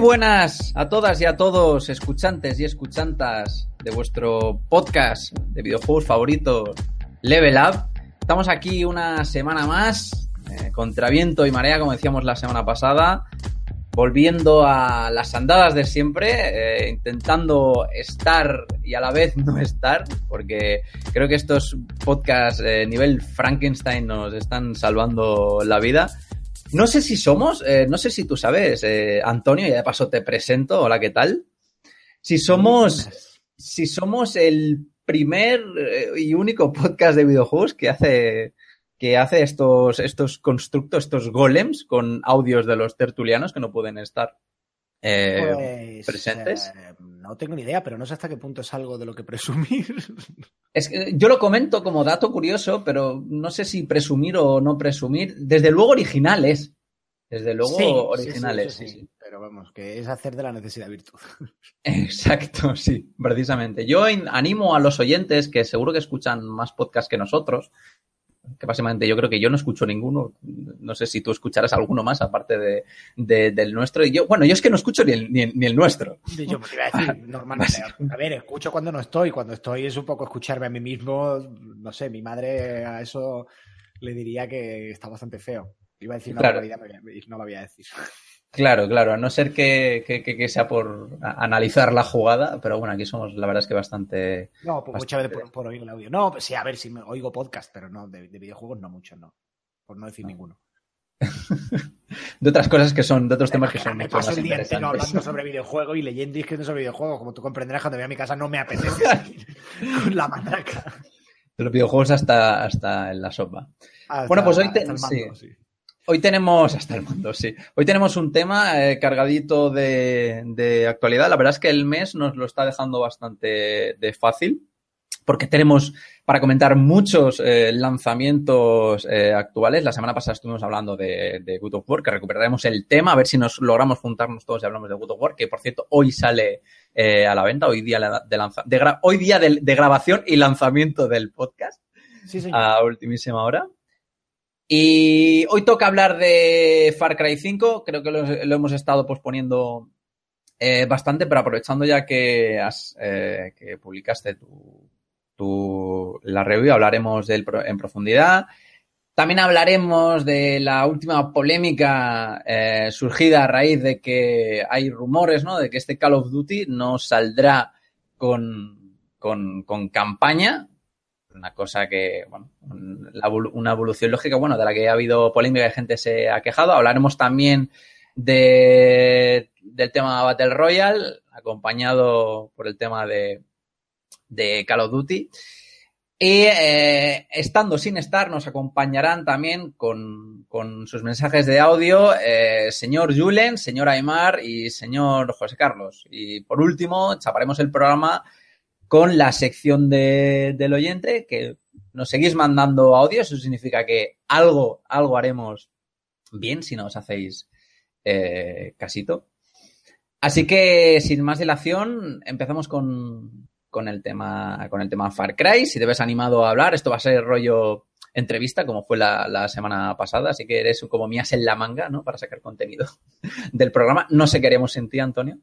buenas a todas y a todos, escuchantes y escuchantas de vuestro podcast de videojuegos favoritos, Level Up. Estamos aquí una semana más, eh, contra viento y marea, como decíamos la semana pasada, volviendo a las andadas de siempre, eh, intentando estar y a la vez no estar, porque creo que estos podcasts eh, nivel Frankenstein nos están salvando la vida. No sé si somos, eh, no sé si tú sabes, eh, Antonio, y de paso te presento, hola, ¿qué tal? Si somos, si somos el primer eh, y único podcast de videojuegos que hace, que hace estos, estos constructos, estos golems con audios de los tertulianos que no pueden estar eh, Pues, presentes. eh, no tengo ni idea, pero no sé hasta qué punto es algo de lo que presumir. Es que yo lo comento como dato curioso, pero no sé si presumir o no presumir. Desde luego originales. Desde luego Sí, originales, sí. Pero vamos, que es hacer de la necesidad virtud. Exacto, sí, precisamente. Yo animo a los oyentes que seguro que escuchan más podcasts que nosotros, que básicamente yo creo que yo no escucho ninguno, no sé si tú escucharás alguno más aparte de, de- del nuestro. Y yo, bueno, yo es que no escucho ni el, ni el- ni el nuestro. Yo me iba a decir, normalmente. A ver, escucho cuando no estoy. Cuando estoy es un poco escucharme a mí mismo. No sé, mi madre a eso le diría que está bastante feo. Iba a decir una Claro. no lo voy a decir. Claro, claro, a no ser que, que- sea por analizar la jugada, pero bueno, aquí somos la verdad es que bastante... No, pues muchas Bastante. veces por, por oír el audio. No, pues sí, a ver si me oigo podcast, pero no, de, de videojuegos no mucho, no. Por no decir ninguno. De otras cosas que son, de otros temas que son me mucho paso más el día entero hablando sobre videojuegos y leyendo y escribiendo sobre videojuegos. Como tú comprenderás, cuando voy a mi casa no me apetece con la matraca. De los videojuegos hasta, hasta en la sopa. Hasta- Bueno, pues hoy te- hasta el mando, sí. sí. Hoy tenemos, hasta el mundo, sí. Hoy tenemos un tema eh, cargadito de, de actualidad. La verdad es que el mes nos lo está dejando bastante de fácil, porque tenemos para comentar muchos eh, lanzamientos eh, actuales. La semana pasada estuvimos hablando de, de God of War, que recuperaremos el tema, a ver si nos logramos juntarnos todos y hablamos de God of War, que por cierto hoy sale eh, a la venta, hoy día de, lanza- de gra- hoy día de- de grabación y lanzamiento del podcast Sí, señor. a ultimísima hora. Y hoy toca hablar de Far Cry 5. Creo que lo, hemos estado posponiendo eh, bastante, pero aprovechando ya que, has, eh, que publicaste tu, tu- la review, hablaremos de él en profundidad. También hablaremos de la última polémica eh, surgida a raíz de que hay rumores, ¿no? De que este Call of Duty no saldrá con, con, con campaña, una cosa que, bueno, una evolución lógica, bueno, de la que ha habido polémica y gente se ha quejado. Hablaremos también de, del tema Battle Royale, acompañado por el tema de, de Call of Duty. Y eh, estando sin estar, nos acompañarán también con, con sus mensajes de audio eh, señor Julen, señor Aymar y señor José Carlos. Y por último, chaparemos el programa con la sección de, del oyente, que nos seguís mandando audio. Eso significa que algo, algo haremos bien si nos hacéis eh, casito. Así que, sin más dilación, empezamos con, con el tema, con el tema Far Cry. Si te ves animado a hablar, esto va a ser rollo entrevista, como fue la, la semana pasada, así que eres como mías en la manga, ¿no? Para sacar contenido del programa. No sé qué haremos sin ti, Antonio.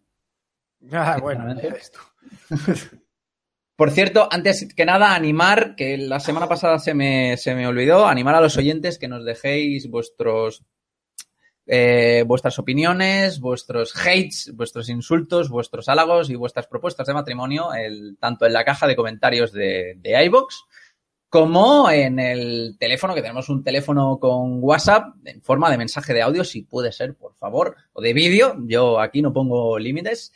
Ah, bueno, ves tú. Por cierto, antes que nada, animar, que la semana pasada se me, se me olvidó, animar a los oyentes que nos dejéis vuestros eh, vuestras opiniones, vuestros hates, vuestros insultos, vuestros halagos y vuestras propuestas de matrimonio, tanto en la caja de comentarios de, de iVoox como en el teléfono, que tenemos un teléfono con WhatsApp en forma de mensaje de audio, si puede ser, por favor, o de vídeo. Yo aquí no pongo límites.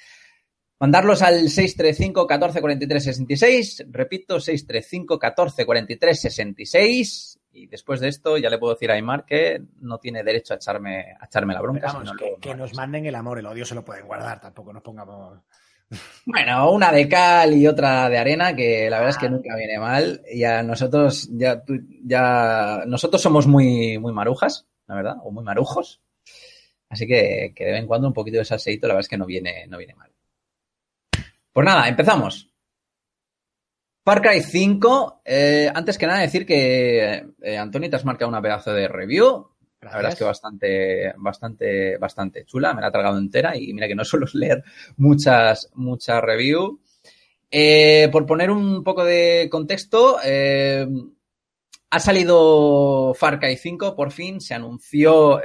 Mandarlos al 635 14 43 66. Repito, 635 14 43 66. Y después de esto ya le puedo decir a Aymar que no tiene derecho a echarme, a echarme la bronca. Vamos, que, nos manden el amor, el odio se lo pueden guardar, tampoco nos pongamos. Bueno, una de cal y otra de arena, que la verdad es que nunca viene mal. Y a nosotros, ya, tú- ya, nosotros somos muy, muy marujas, la verdad, o muy marujos. Así que, que de vez en cuando un poquito de salseíto, la verdad es que no viene, no viene mal. Pues nada, empezamos. Far Cry 5, eh, antes que nada decir que, eh, Antonio, te has marcado una pedazo de review. La verdad es que bastante, bastante, bastante chula. Me la he tragado entera y mira que no suelo leer muchas, muchas reviews. Eh, por poner un poco de contexto, eh, ha salido Far Cry 5, por fin, se anunció,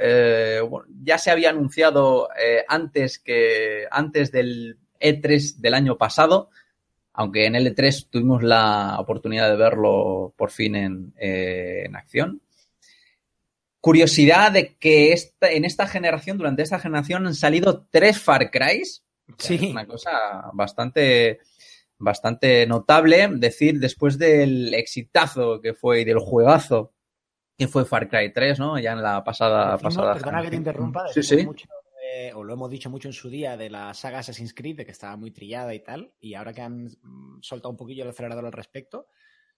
bueno, ya se había anunciado antes que antes del E3 del año pasado, aunque en el E3 tuvimos la oportunidad de verlo por fin en, eh, en acción. Curiosidad de que esta, en esta generación, durante esta generación, han salido tres Far Crys. Sí. Es una cosa bastante, bastante notable. Decir, después del exitazo que fue y del juegazo que fue Far Cry 3, ¿no? Ya en la pasada. Decimos, pasada perdona que te interrumpa, Sí, sí. mucho de- o lo hemos dicho mucho en su día de la saga Assassin's Creed, de que estaba muy trillada y tal, y ahora que han mm, soltado un poquillo el acelerador al respecto,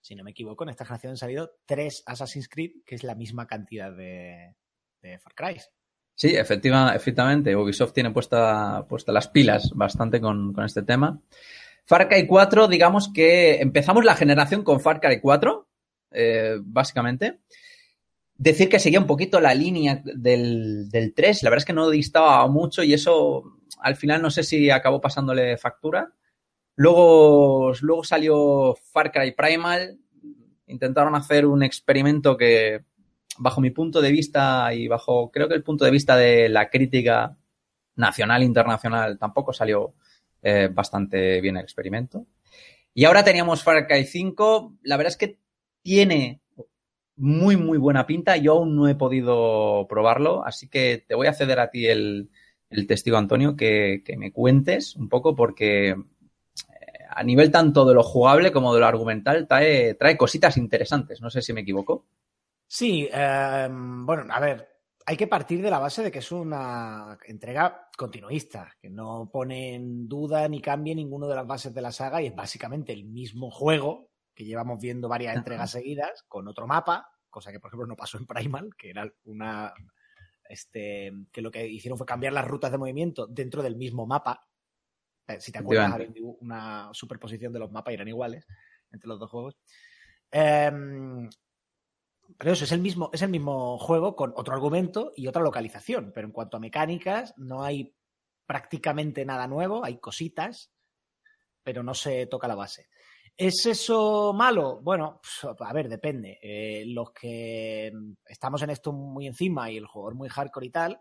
si no me equivoco, en esta generación han salido tres Assassin's Creed, que es la misma cantidad de, Far Cry. Sí, efectiva, efectivamente. Ubisoft tiene puesta, puesta las pilas bastante con, con este tema. Far Cry 4, digamos que empezamos la generación con Far Cry 4, eh, básicamente. Decir que seguía un poquito la línea del, del 3, la verdad es que no distaba mucho y eso al final no sé si acabó pasándole factura. Luego, luego salió Far Cry Primal, intentaron hacer un experimento que, bajo mi punto de vista y bajo creo que el punto de vista de la crítica nacional internacional, tampoco salió eh, bastante bien el experimento. Y ahora teníamos Far Cry 5, la verdad es que tiene muy, muy buena pinta. Yo aún no he podido probarlo, así que te voy a ceder a ti el, el testigo, Antonio, que, que me cuentes un poco porque eh, a nivel tanto de lo jugable como de lo argumental trae, trae cositas interesantes. No sé si me equivoco. Sí, eh, bueno, a ver, hay que partir de la base de que es una entrega continuista, que no pone en duda ni cambia ninguno de las bases de la saga y es básicamente el mismo juego que llevamos viendo varias entregas seguidas con otro mapa, cosa que por ejemplo no pasó en Primal, que era una este que lo que hicieron fue cambiar las rutas de movimiento dentro del mismo mapa. Eh, Si te acuerdas, había una superposición de los mapas y eran iguales entre los dos juegos. Em, pero eso, es el, mismo, es el mismo juego con otro argumento y otra localización. Pero en cuanto a mecánicas, no hay prácticamente nada nuevo, hay cositas, pero no se toca la base. ¿Es eso malo? Bueno, pues, a ver, depende. Eh, los que estamos en esto muy encima y el jugador muy hardcore y tal,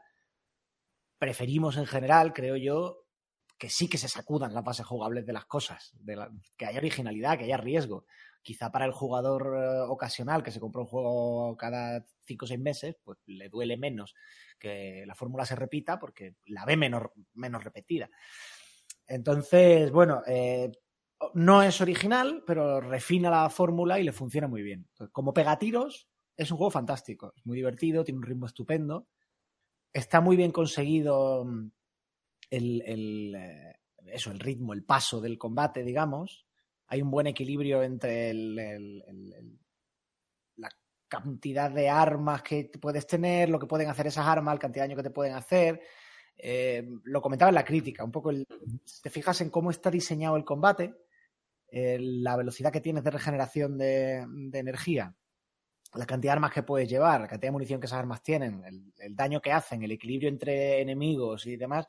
preferimos en general, creo yo, que sí que se sacudan las bases jugables de las cosas, que haya originalidad, que haya riesgo. Quizá para el jugador eh, ocasional que se compra un juego cada cinco o seis meses, pues le duele menos que la fórmula se repita porque la ve menos, menos repetida. Entonces, bueno, eh, no es original, pero refina la fórmula y le funciona muy bien. Como pegatiros, es un juego fantástico, es muy divertido, tiene un ritmo estupendo, está muy bien conseguido mm, el, el, eh, eso, el ritmo, el paso del combate, digamos. Hay un buen equilibrio entre el, la cantidad de armas que puedes tener, lo que pueden hacer esas armas, la cantidad de daño que te pueden hacer. Eh, lo comentaba en la crítica, un poco el, te fijas en cómo está diseñado el combate, eh, la velocidad que tienes de regeneración de, de energía, la cantidad de armas que puedes llevar, la cantidad de munición que esas armas tienen, el, el daño que hacen, el equilibrio entre enemigos y demás,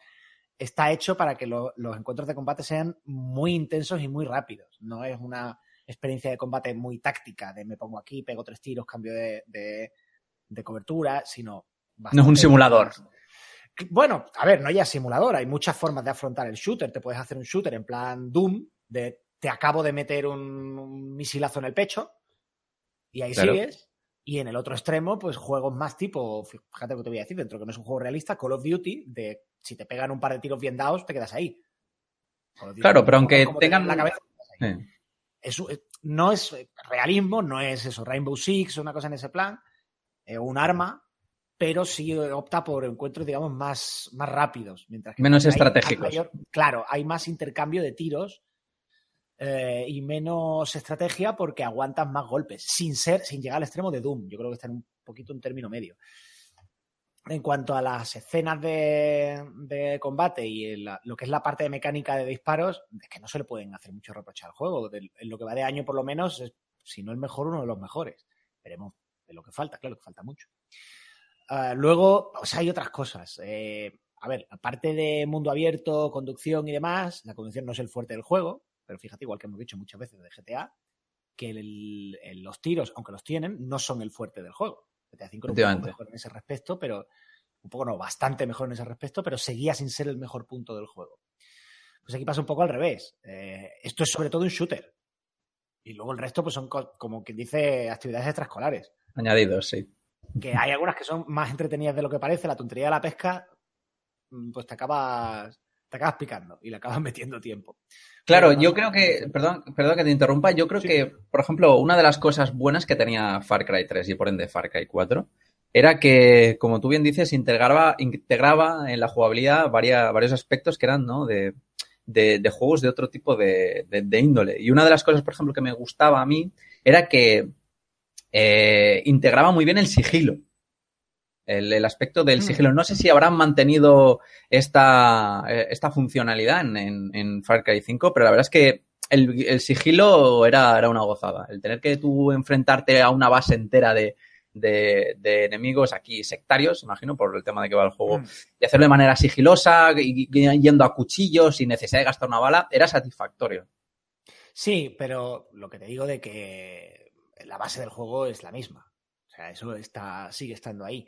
está hecho para que lo- los encuentros de combate sean muy intensos y muy rápidos. No es una experiencia de combate muy táctica, de me pongo aquí, pego tres tiros, cambio de, de- de cobertura, sino... No es un simulador. Bueno, a ver, no hay simulador, hay muchas formas de afrontar el shooter. Te puedes hacer un shooter en plan Doom, de te acabo de meter un, un misilazo en el pecho, y ahí Claro. sigues. Y en el otro extremo, pues juegos más tipo, fíjate lo que te voy a decir, dentro que no es un juego realista, Call of Duty, de si te pegan un par de tiros bien dados, te quedas ahí. Duty, Claro, pero aunque como tengan- la cabeza. Sí. Es eh, no es realismo, no es eso, Rainbow Six una cosa en ese plan, eh, un arma, pero sí opta por encuentros, digamos, más, más rápidos. Mientras que Menos hay- hay estratégicos. mayor- claro, hay más intercambio de tiros eh, y menos estrategia porque aguantas más golpes, sin ser, sin llegar al extremo de Doom. Yo creo que está en un poquito un término medio. En cuanto a las escenas de, combate y lo que es la parte de mecánica de disparos, es que no se le pueden hacer mucho reproche al juego. En lo que va de año, por lo menos, es, si no el mejor, uno de los mejores. Veremos de lo que falta, claro que falta mucho. Ah, luego, o sea, hay otras cosas. Eh, a ver, aparte de mundo abierto, conducción y demás, la conducción no es el fuerte del juego, pero fíjate, igual que hemos dicho muchas veces de GTA, que el- el- los tiros, aunque los tienen, no son el fuerte del juego. GTA V era un poco mejor en ese respecto, pero un poco no, bastante mejor en ese respecto, pero seguía sin ser el mejor punto del juego. Pues aquí pasa un poco al revés. Eh, esto es sobre todo un shooter. Y luego el resto, pues son co- como quien dice actividades extraescolares. Añadidos, sí. Que hay algunas que son más entretenidas de lo que parece. La tontería de la pesca, mm, pues te acabas, te acabas picando y le acabas metiendo tiempo. Claro, Pero yo creo que, perdón, perdón que te interrumpa, yo creo Sí. que, por ejemplo, una de las cosas buenas que tenía Far Cry 3 y por ende Far Cry 4 era que, como tú bien dices, integraba, integraba en la jugabilidad varios aspectos que eran, ¿no? De, de, de juegos de otro tipo de, de- de índole. Y una de las cosas, por ejemplo, que me gustaba a mí era que eh, integraba muy bien el sigilo. El, el aspecto del Mm. sigilo. No sé si habrán mantenido esta, eh, esta funcionalidad en, en- en Far Cry 5, pero la verdad es que el, el sigilo era, era una gozada. El tener que tú enfrentarte a una base entera de, de- de enemigos aquí sectarios, imagino, por el tema de que va el juego, Mm. y hacerlo de manera sigilosa, yendo a cuchillos sin necesidad de gastar una bala, era satisfactorio. Sí, pero lo que te digo de que la base del juego es la misma. O sea, eso está, sigue estando ahí.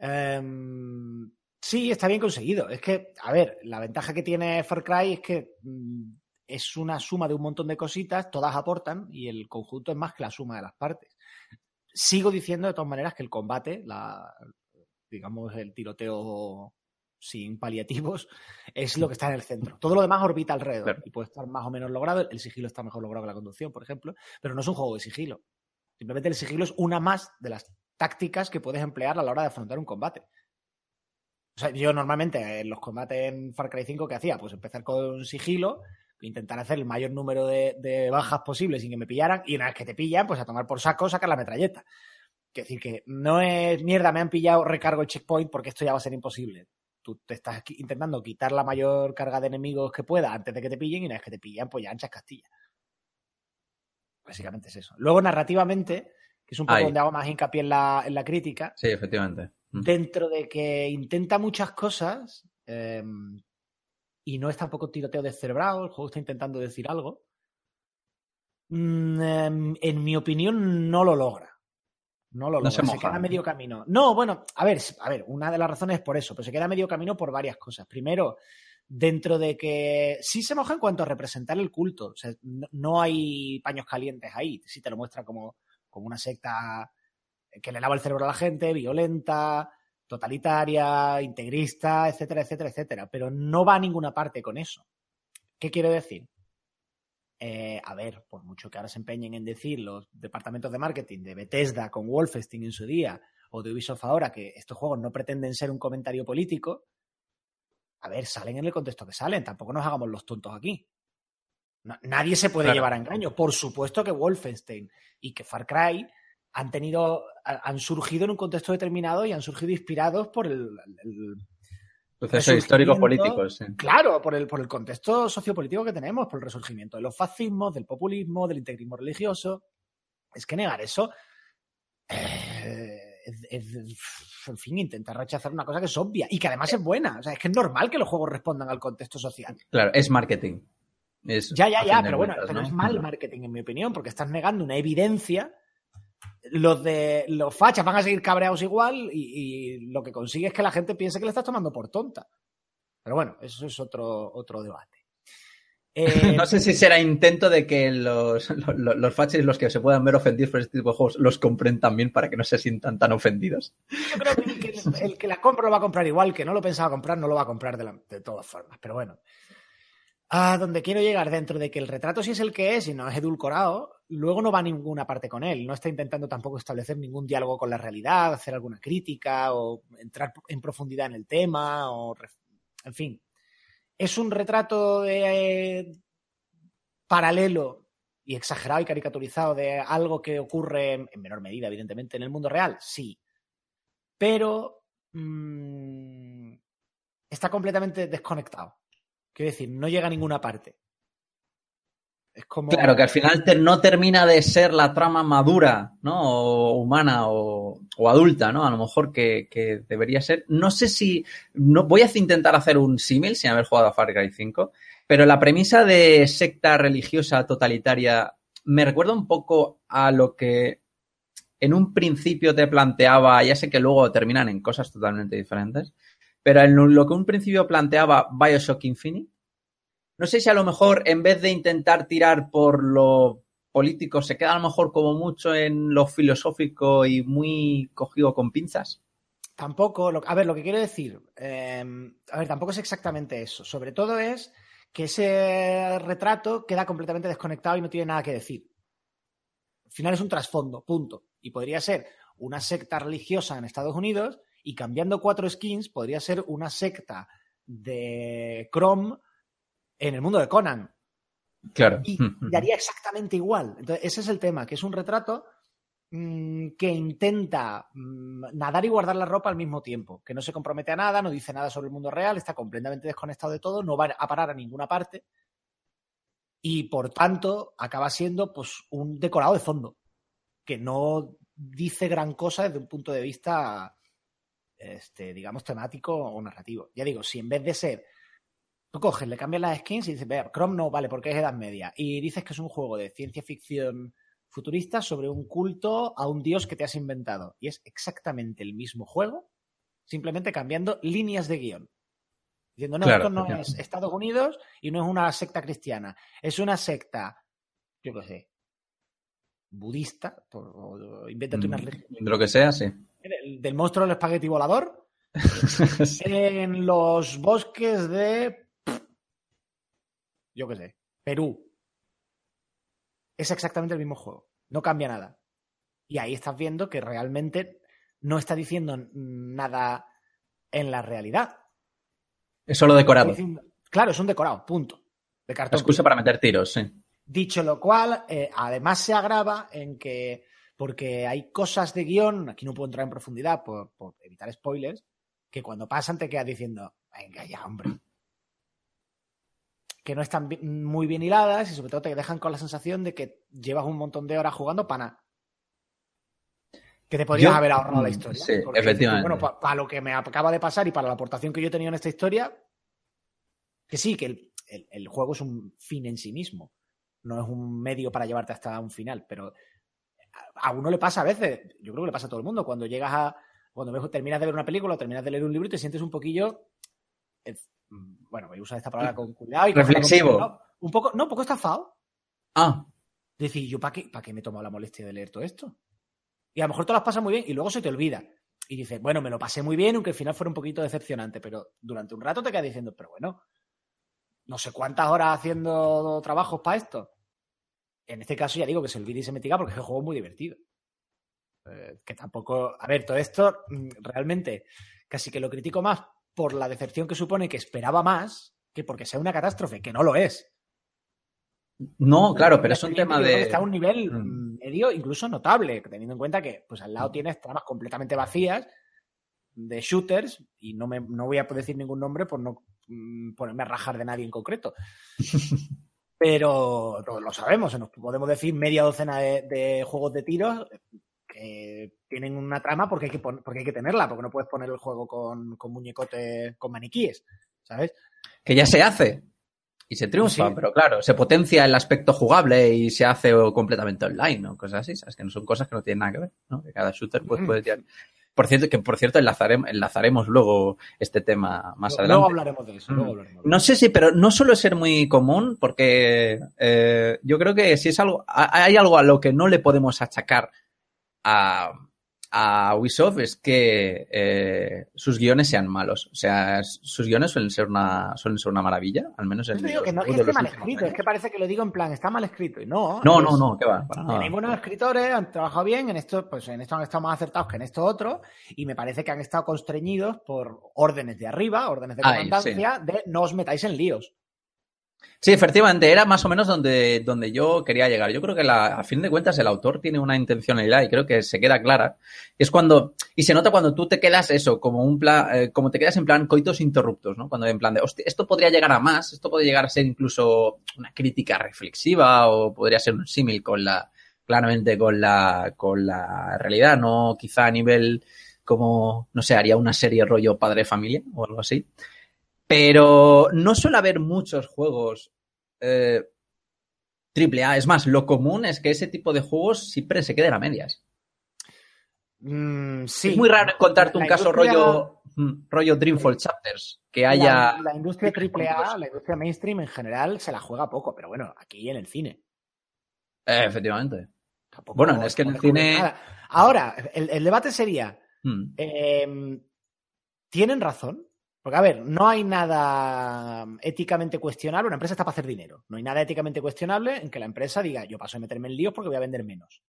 Em, sí, está bien conseguido. Es que, a ver, la ventaja que tiene Far Cry es que mm, es una suma de un montón de cositas, todas aportan y el conjunto es más que la suma de las partes. Sigo diciendo de todas maneras que el combate, la, digamos, el tiroteo sin paliativos, es lo que está en el centro. Todo lo demás orbita alrededor Claro. y puede estar más o menos logrado. El sigilo está mejor logrado que la conducción, por ejemplo, pero no es un juego de sigilo. Simplemente el sigilo es una más de las tácticas que puedes emplear a la hora de afrontar un combate. O sea, yo normalmente en los combates en Far Cry 5, ¿qué hacía? Pues empezar con sigilo, intentar hacer el mayor número de, bajas posible sin que me pillaran, y una vez que te pillan, pues a tomar por saco, sacar la metralleta. Es decir, que no es mierda, me han pillado, recargo el checkpoint porque esto ya va a ser imposible. Tú te estás intentando quitar la mayor carga de enemigos que pueda antes de que te pillen, y una vez que te pillan, pues ya anchas Castilla. Básicamente es eso. Luego, narrativamente, que es un poco Ahí. donde hago más hincapié en la, en la crítica, Sí, efectivamente. Mm. dentro de que intenta muchas cosas eh, y no es tampoco tiroteo descerebrado, el juego está intentando decir algo. mm, em, en mi opinión, no lo logra. No lo No logra. se moja. queda a medio camino. No, bueno, a ver, a ver, una de las razones es por eso, pero se queda a medio camino por varias cosas. Primero, dentro de que sí se moja en cuanto a representar el culto. O sea, no, no hay paños calientes ahí. Sí te lo muestra como, como una secta que le lava el cerebro a la gente, violenta, totalitaria, integrista, etcétera, etcétera, etcétera. Pero no va a ninguna parte con eso. ¿Qué quiero decir? Eh, a ver, por mucho que ahora se empeñen en decir los departamentos de marketing de Bethesda con Wolfenstein en su día o de Ubisoft ahora que estos juegos no pretenden ser un comentario político, a ver, salen en el contexto que salen, tampoco nos hagamos los tontos aquí. No- nadie se puede Claro. llevar a engaño. Por supuesto que Wolfenstein y que Far Cry han tenido, ha- han surgido en un contexto determinado y han surgido inspirados por el, el- Procesos históricos resurgimiento- políticos, sí. Claro, por el, por el contexto sociopolítico que tenemos, por el resurgimiento de los fascismos, del populismo, del integrismo religioso. Es que negar eso. eh, es- es- en fin, intentar rechazar una cosa que es obvia y que además es buena. O sea, es que es normal que los juegos respondan al contexto social. Claro, es marketing. Es, Ya, ya, ya, pero bueno, cuentas, pero ¿no? es mal marketing, en mi opinión, porque estás negando una evidencia los de los fachas van a seguir cabreados igual y, y lo que consigue es que la gente piense que le estás tomando por tonta. Pero bueno, eso es otro, otro debate. Eh, No sé si será intento de que los, los, los fachis, los que se puedan ver ofendidos por este tipo de juegos, los compren también para que no se sientan tan ofendidos. Yo creo que el, que el que la compra lo va a comprar igual, que no lo pensaba comprar, no lo va a comprar de, la- de todas formas. Pero bueno. A donde quiero llegar dentro de que el retrato sí es el que es y no es edulcorado, luego no va a ninguna parte con él. No está intentando tampoco establecer ningún diálogo con la realidad, hacer alguna crítica o entrar en profundidad en el tema o... En fin. Es un retrato de, paralelo y exagerado y caricaturizado de algo que ocurre en en menor medida, evidentemente, en el mundo real, sí. Pero mm, está completamente desconectado. Quiero decir, no llega a ninguna parte. Es como. Claro, que al final no termina de ser la trama madura, ¿no? O humana o, adulta, ¿no? A lo mejor que, que debería ser. No sé si. No, voy a intentar hacer un símil sin haber jugado a Far Cry 5, pero la premisa de secta religiosa totalitaria me recuerda un poco a lo que en un principio te planteaba, ya sé que luego terminan en cosas totalmente diferentes, pero en lo que un principio planteaba Bioshock Infinite, no sé si a lo mejor en vez de intentar tirar por lo político, se queda a lo mejor como mucho en lo filosófico y muy cogido con pinzas. Tampoco, a ver, lo que quiero decir, eh, a ver, tampoco es exactamente eso. Sobre todo es que ese retrato queda completamente desconectado y no tiene nada que decir. Al final es un trasfondo, punto. Y podría ser una secta religiosa en Estados Unidos y cambiando cuatro skins podría ser una secta de Chrome en el mundo de Conan. Claro. y daría exactamente igual. Entonces, ese es el tema, que es un retrato mm, que intenta mm, nadar y guardar la ropa al mismo tiempo, que no se compromete a nada, no dice nada sobre el mundo real, está completamente desconectado de todo, no va a parar a ninguna parte y por tanto acaba siendo pues un decorado de fondo, que no dice gran cosa desde un punto de vista este, digamos, temático o narrativo. Ya digo, si en vez de ser Tú coges, le cambias las skins y dices, vea, Chrome no, vale, porque es Edad Media. Y dices que es un juego de ciencia ficción futurista sobre un culto a un dios que te has inventado. Y es exactamente el mismo juego, simplemente cambiando líneas de guion. Diciendo, no, Claro, esto no claro. es Estados Unidos y no es una secta cristiana. Es una secta, yo qué sé, budista, o- o invéntate una religión. De lo que sea, sí. Del, del monstruo del espagueti volador en los bosques de. Yo qué sé. Perú. Es exactamente el mismo juego. No cambia nada. Y ahí estás viendo que realmente no está diciendo nada en la realidad. es solo decorado. Claro, es un decorado, punto. De cartón. excusa para meter tiros, sí. Dicho lo cual, eh, además se agrava en que, porque hay cosas de guion, aquí no puedo entrar en profundidad por, por evitar spoilers, que cuando pasan te quedas diciendo, venga ya, hombre. Que no están muy bien hiladas y sobre todo te dejan con la sensación de que llevas un montón de horas jugando para nada. Que te podrías Yo- haber ahorrado la mm, historia. sí, Porque, efectivamente. Bueno, para lo que me acaba de pasar y para la aportación que yo he tenido en esta historia, que sí, que el, el- el juego es un fin en sí mismo. No es un medio para llevarte hasta un final, pero a, uno le pasa a veces, yo creo que le pasa a todo el mundo, cuando llegas a, cuando ves- terminas de ver una película o terminas de leer un libro y te sientes un poquillo, eh, bueno, voy a usar esta palabra con cuidado y con Reflexivo. cuidado. Un poco, no, un poco estafado. Ah, Decir, ¿yo para qué, para qué me he tomado la molestia de leer todo esto? Y a lo mejor te las pasas muy bien y luego se te olvida. Y dices, bueno, me lo pasé muy bien, aunque al final fuera un poquito decepcionante, pero durante un rato te quedas diciendo, pero bueno, no sé cuántas horas haciendo trabajos para esto. En este caso ya digo que se olvida y se metiga porque el juego es muy divertido. Eh, que tampoco, a ver, todo esto mm, realmente casi que lo critico más por la decepción que supone que esperaba más que porque sea una catástrofe, que no lo es. no, claro, pero es un tema de. Está a un nivel Mm. mm, medio incluso notable, teniendo en cuenta que pues al lado tienes tramas completamente vacías de shooters y no, me, no voy a decir ningún nombre por no mm, ponerme a rajar de nadie en concreto. Pero lo, lo sabemos, nos podemos decir media docena de, de juegos de tiros que tienen una trama porque hay que, porque hay que tenerla, porque no puedes poner el juego con, con muñecote, con maniquíes, ¿sabes? Que ya se hace. Y se triunfa, Sí. pero claro, se potencia el aspecto jugable y se hace completamente online, ¿no? Cosas así, ¿sabes? Que no son cosas que no tienen nada que ver, ¿no? Que cada shooter pues Mm. puede tirar. Por cierto, que por cierto enlazaremos, enlazaremos luego este tema más adelante. Luego hablaremos de eso. Mm. Luego hablaremos de No sé si, pero no suele ser muy común porque eh, yo creo que si es algo, ha- hay algo a lo que no le podemos achacar a, a Ubisoft es que eh, sus guiones sean malos. O sea, sus guiones suelen ser una, suelen ser una maravilla, al menos en digo los que no es que esté mal escrito, es que parece que lo digo en plan, está mal escrito. Y no. No, no, no, que va, para nada. Tenéis buenos escritores, han trabajado bien, en esto, pues en esto han estado más acertados que en esto otro, y me parece que han estado constreñidos por órdenes de arriba, órdenes de Ay, comandancia, de no os metáis en líos. Sí, efectivamente, era más o menos donde, donde yo quería llegar. Yo creo que la, a fin de cuentas el autor tiene una intencionalidad y creo que se queda clara. Es cuando, y se nota cuando tú te quedas eso, como un plan, eh, como te quedas en plan coitos interruptos, ¿no? Cuando en plan de, hostia, esto podría llegar a más, esto podría llegar a ser incluso una crítica reflexiva o podría ser un símil con la, claramente con la, con la realidad, no quizá a nivel como, no sé, haría una serie rollo padre familia o algo así. Pero no suele haber muchos juegos eh, triple A. Es más, lo común es que ese tipo de juegos siempre se queden a medias. Mm, sí. Es muy raro encontrarte un La caso industria- rollo, mm, rollo Dreamfall Chapters, que haya... La, la industria triple A, cosas. la industria mainstream en general se la juega poco, pero bueno, aquí en el cine. Eh, efectivamente. Tampoco Bueno, es que en el cine- nada. Ahora, el, el debate sería, Mm. eh, ¿tienen razón? Porque, a ver, no hay nada éticamente cuestionable. Una empresa está para hacer dinero. No hay nada éticamente cuestionable en que la empresa diga, yo paso de meterme en líos porque voy a vender menos.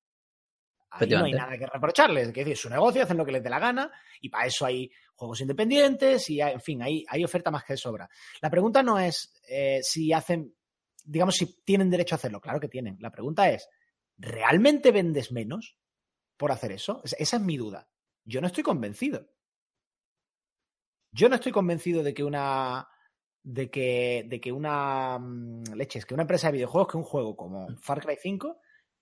Ahí no hay nada que reprocharles. Es decir, es su negocio, hacen lo que les dé la gana y para eso hay juegos independientes y, hay- en fin, hay, hay oferta más que de sobra. La pregunta no es eh, si hacen, digamos, si tienen derecho a hacerlo. Claro que tienen. La pregunta es, ¿realmente vendes menos por hacer eso? Es- Esa es mi duda. Yo no estoy convencido. Yo no estoy convencido de que una de que, de que una mm, leches, que una empresa de videojuegos, que un juego como Far Cry 5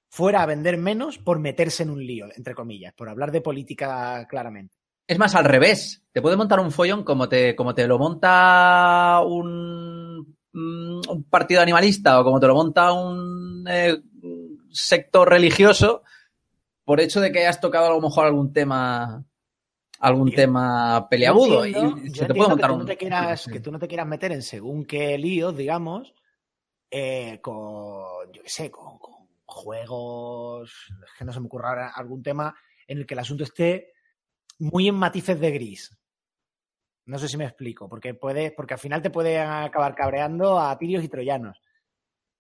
fuera a vender menos por meterse en un lío, entre comillas, por hablar de política claramente. Es más, al revés. Te puede montar un follón como te, como te lo monta un, mm, un partido animalista o como te lo monta un eh, sector religioso por hecho de que hayas tocado a lo mejor algún tema algún Yo- tema peleagudo Yo entiendo- y yo se te puede que montar tú un no te quieras, sí. que tú no te quieras meter en según qué líos, digamos, eh, con, yo qué sé, con, con juegos, es que no se me ocurra ahora algún tema en el que el asunto esté muy en matices de gris. No sé si me explico, porque puede, porque al final te puede acabar cabreando a tirios y troyanos.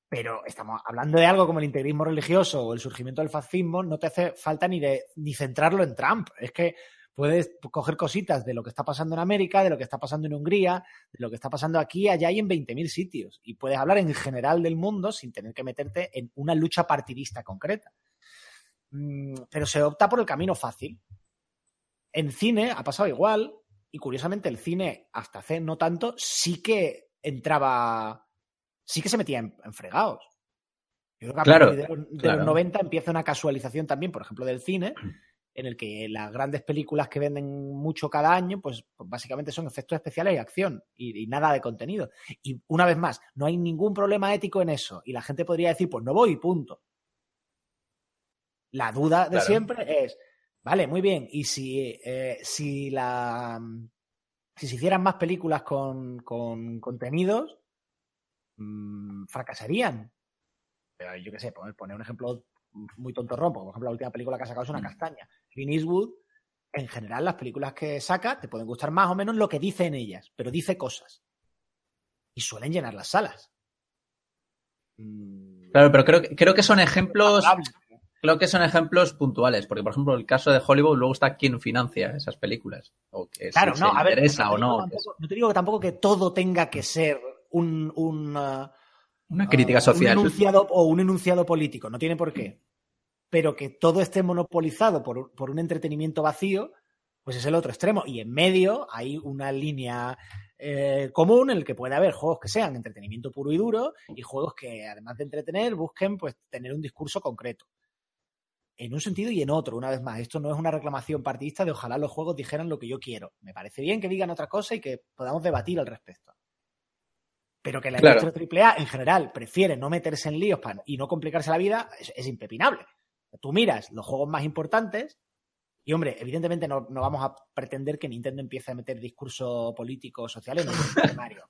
Pero estamos hablando de algo como el integrismo religioso o el surgimiento del fascismo, no te hace falta ni de ni centrarlo en Trump. Es que puedes coger cositas de lo que está pasando en América, de lo que está pasando en Hungría, de lo que está pasando aquí, allá y en 20.000 sitios. Y puedes hablar en general del mundo sin tener que meterte en una lucha partidista concreta. Mm, Pero se opta por el camino fácil. En cine ha pasado igual, y curiosamente el cine, hasta hace no tanto, sí que entraba, sí que se metía en, en fregados. Yo creo que a Claro, partir de, los- de claro. los 90 empieza una casualización también, por ejemplo, del cine, en el que las grandes películas que venden mucho cada año, pues, pues básicamente son efectos especiales y acción, y, y nada de contenido. Y una vez más, no hay ningún problema ético en eso, y la gente podría decir, pues no voy, punto. La duda de Claro. siempre es, vale, muy bien, y si, eh, si la si se hicieran más películas con, con contenidos, mm, fracasarían. Pero yo qué sé, poner, poner un ejemplo muy tontorrón, porque por ejemplo la última película que ha sacado es una Mm. castaña. Clint Eastwood, en general, las películas que saca te pueden gustar más o menos lo que dice en ellas, pero dice cosas. Y suelen llenar las salas. Mm, Claro, pero creo, que- creo que son ejemplos creo que son ejemplos puntuales, porque por ejemplo el caso de Hollywood luego está quién financia esas películas o que Claro, si no, se a ver, interesa no te o no. tampoco- no te digo que tampoco que todo tenga que ser un, un, uh, Una crítica ah, social. Un enunciado, o un enunciado político, no tiene por qué. Pero que todo esté monopolizado por, por un entretenimiento vacío, pues es el otro extremo. Y en medio hay una línea eh, común en el que puede haber juegos que sean entretenimiento puro y duro y juegos que, además de entretener, busquen pues tener un discurso concreto. En un sentido y en otro, una vez más. Esto no es una reclamación partidista de ojalá los juegos dijeran lo que yo quiero. Me parece bien que digan otra cosa y que podamos debatir al respecto. Pero que la Claro. industria AAA en general prefiere no meterse en líos y no complicarse la vida es, es impepinable. Tú miras los juegos más importantes y, hombre, evidentemente no, no vamos a pretender que Nintendo empiece a meter discurso político social en el Mario.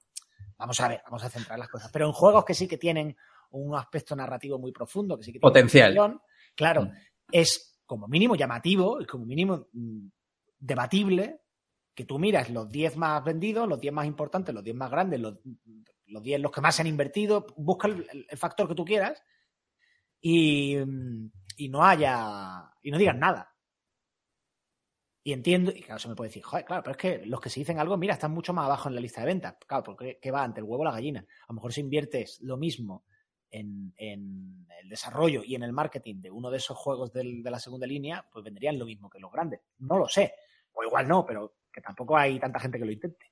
Vamos a ver, vamos a centrar las cosas. Pero en juegos que sí que tienen un aspecto narrativo muy profundo, que sí que tienen Potencial. claro, Mm. es como mínimo llamativo, es como mínimo mm, debatible que tú miras los 10 más vendidos, los 10 más importantes, los 10 más grandes, los, los 10 los que más se han invertido, busca el, factor que tú quieras y, y no haya y no digas nada. Y entiendo, y claro, se me puede decir, joder, claro, pero es que los que se dicen algo, mira, están mucho más abajo en la lista de ventas. Claro, porque ¿qué va ante el huevo o la gallina? A lo mejor si inviertes lo mismo en, en el desarrollo y en el marketing de uno de esos juegos del- de la segunda línea, pues vendrían lo mismo que los grandes. No lo sé. O igual no, pero que tampoco hay tanta gente que lo intente.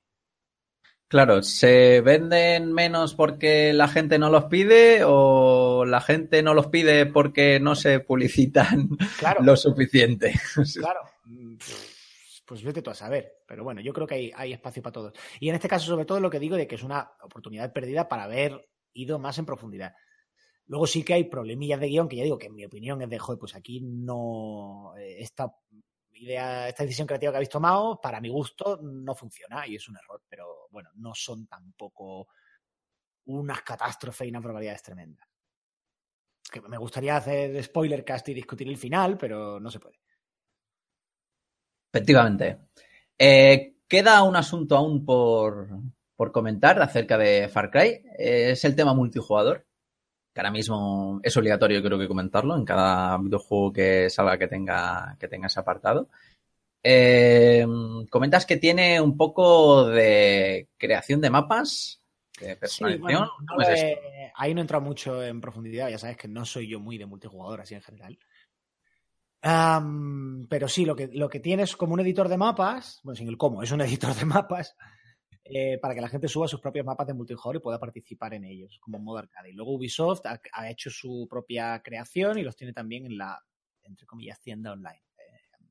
Claro, ¿se venden menos porque la gente no los pide o la gente no los pide porque no se publicitan Claro. lo suficiente? Claro. Pues vete tú a saber. Pero bueno, yo creo que hay, hay espacio para todos. Y en este caso, sobre todo, lo que digo de que es una oportunidad perdida para haber ido más en profundidad. Luego sí que hay problemillas de guion que ya digo que en mi opinión es de, joder, pues aquí no. eh, Esta idea, esta decisión creativa que habéis tomado, para mi gusto, no funciona y es un error. Pero bueno, no son tampoco unas catástrofes y unas barbaridades tremendas. Que me gustaría hacer spoiler cast y discutir el final, pero no se puede. Efectivamente. Eh, queda un asunto aún por, por comentar acerca de Far Cry. Eh, es el tema multijugador, que ahora mismo es obligatorio creo que comentarlo en cada videojuego que salga que tenga, que tenga ese apartado. Eh, comentas que tiene un poco de creación de mapas, de Sí, personalización. bueno, no ¿Cómo es le- esto? ahí no entra mucho en profundidad, ya sabes que no soy yo muy de multijugador así en general. Pero sí, lo que, lo que tienes como un editor de mapas, bueno, sin el cómo, es un editor de mapas eh, para que la gente suba sus propios mapas de multijugador y pueda participar en ellos, como modo arcade. Y luego Ubisoft ha, ha hecho su propia creación y los tiene también en la, entre comillas, tienda online. Eh,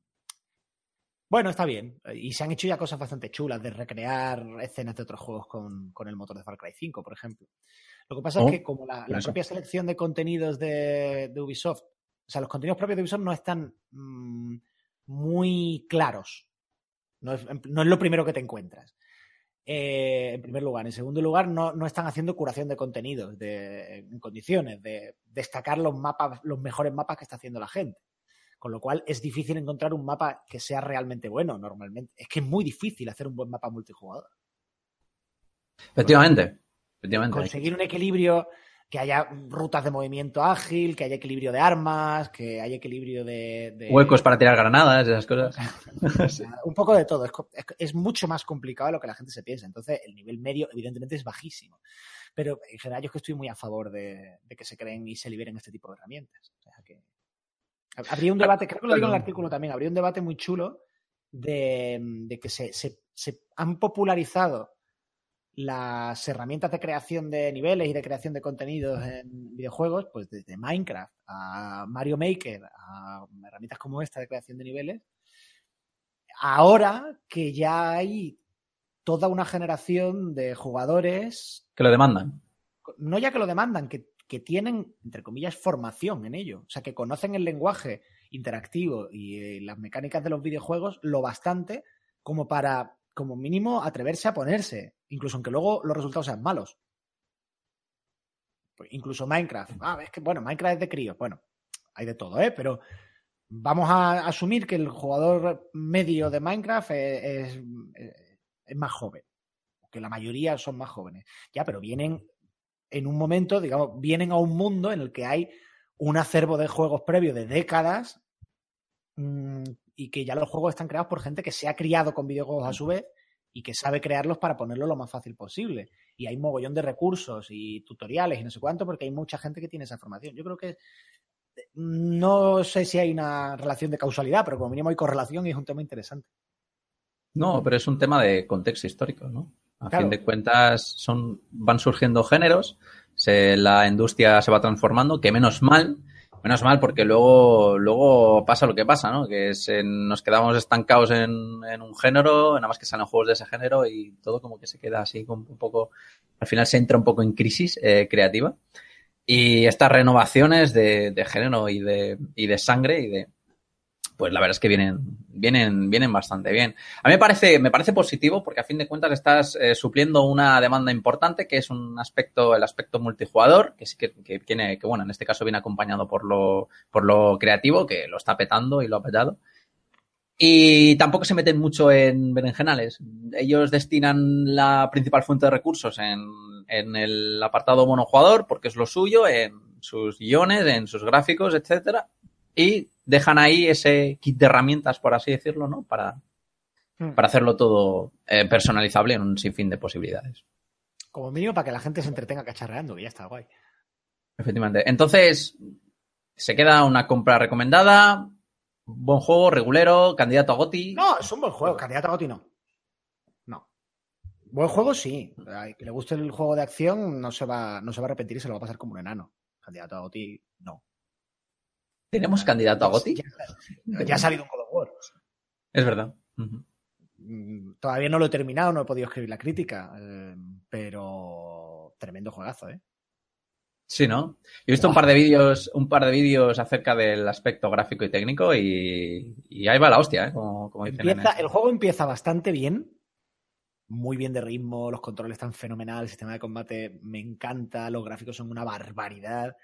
bueno, está bien. Y se han hecho ya cosas bastante chulas de recrear escenas de otros juegos con, con el motor de Far Cry 5, por ejemplo. Lo que pasa Oh, es que como la, propia selección de contenidos de, de Ubisoft, o sea, los contenidos propios de Ubisoft no están mm, muy claros. No es, no es lo primero que te encuentras. Eh, en primer lugar. En segundo lugar, no, no están haciendo curación de contenidos de, en condiciones de destacar los mapas, los mejores mapas que está haciendo la gente. Con lo cual es difícil encontrar un mapa que sea realmente bueno normalmente. Es que es muy difícil hacer un buen mapa multijugador. Efectivamente. Efectivamente. Conseguir un equilibrio, que haya rutas de movimiento ágil, que haya equilibrio de armas, que haya equilibrio de... de- Huecos para tirar granadas, esas cosas. Sí. Un poco de todo. Es, co- es- es mucho más complicado de lo que la gente se piensa. Entonces, el nivel medio, evidentemente, es bajísimo. Pero en general, yo es que estoy muy a favor de, de que se creen y se liberen este tipo de herramientas. O sea que. Habría un debate, creo que lo digo en el artículo también, habría un debate muy chulo de, de que se, se- se han popularizado las herramientas de creación de niveles y de creación de contenidos en videojuegos, pues desde Minecraft a Mario Maker, a herramientas como esta de creación de niveles, ahora que ya hay toda una generación de jugadores, Que lo demandan. no ya que lo demandan, que, que tienen, entre comillas, formación en ello. O sea, que conocen el lenguaje interactivo y eh, las mecánicas de los videojuegos lo bastante como para, como mínimo, atreverse a ponerse, incluso aunque luego los resultados sean malos. Pues incluso Minecraft. Ah, es que, bueno, Minecraft es de críos. Bueno, hay de todo, ¿eh? Pero vamos a asumir que el jugador medio de Minecraft es, es- es más joven. Que la mayoría son más jóvenes. Ya, pero vienen en un momento, digamos, vienen a un mundo en el que hay un acervo de juegos previos de décadas mm, y que ya los juegos están creados por gente que se ha criado con videojuegos a su vez y que sabe crearlos para ponerlo lo más fácil posible. Y hay mogollón de recursos y tutoriales y no sé cuánto porque hay mucha gente que tiene esa formación. Yo creo que no sé si hay una relación de causalidad, pero como mínimo hay correlación y es un tema interesante. No, pero es un tema de contexto histórico, ¿no? A Claro. fin de cuentas, son, van surgiendo géneros, se, la industria se va transformando, que menos mal, menos mal, porque luego, luego pasa lo que pasa, ¿no? Que es, en- nos quedamos estancados en, en un género, nada más que salen juegos de ese género y todo como que se queda así como un poco, al final se entra un poco en crisis eh, creativa. Y estas renovaciones de, de género y de, y de sangre y de, pues la verdad es que vienen, vienen, vienen bastante bien. A mí me parece, me parece positivo porque a fin de cuentas estás eh, supliendo una demanda importante que es un aspecto, el aspecto multijugador, que sí que, que tiene, que bueno, en este caso viene acompañado por lo, por lo creativo, que lo está petando y lo ha petado. Y tampoco se meten mucho en berenjenales. Ellos destinan la principal fuente de recursos en, en el apartado monojugador, porque es lo suyo, en sus guiones, en sus gráficos, etcétera, y dejan ahí ese kit de herramientas, por así decirlo, ¿no? Para, Hmm. para hacerlo todo eh, personalizable en un sinfín de posibilidades. Como mínimo para que la gente se entretenga cacharreando, que ya está guay. Efectivamente. Entonces, se queda una compra recomendada, buen juego, regulero, candidato a GOTI. No, es un buen juego. Candidato a Goti no. No. Buen juego sí. Que le guste el juego de acción no se va, no se va a repetir y se lo va a pasar como un enano. Candidato a Goti no. ¿Tenemos candidato a GOTI? Ya, ya ha salido un God of War. Es verdad. Mm, Todavía no lo he terminado, no he podido escribir la crítica, eh, pero tremendo juegazo, ¿eh? Sí, ¿no? Yo he visto un par de vídeos, un par de vídeos acerca del aspecto gráfico y técnico y, y ahí va la hostia, ¿eh? Como, como dicen Empieza, el juego empieza bastante bien, muy bien de ritmo, los controles están fenomenal, el sistema de combate me encanta, los gráficos son una barbaridad.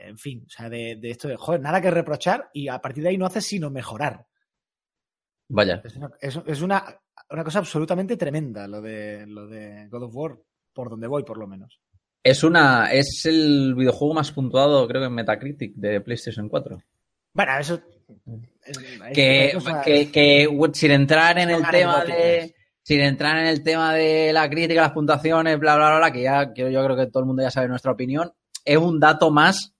En fin, o sea, de, de esto de, joder, nada que reprochar y a partir de ahí no hace sino mejorar. Vaya. Es una, es, es una, una cosa absolutamente tremenda lo de, lo de God of War, por donde voy por lo menos. Es una, es el videojuego más puntuado, creo que en Metacritic de PlayStation 4. Bueno, eso... es- que, cosa- que, que, sin entrar en el tema de sin entrar en el tema de la crítica, las puntuaciones, bla, bla, bla, bla, que ya que yo creo que todo el mundo ya sabe nuestra opinión, es un dato más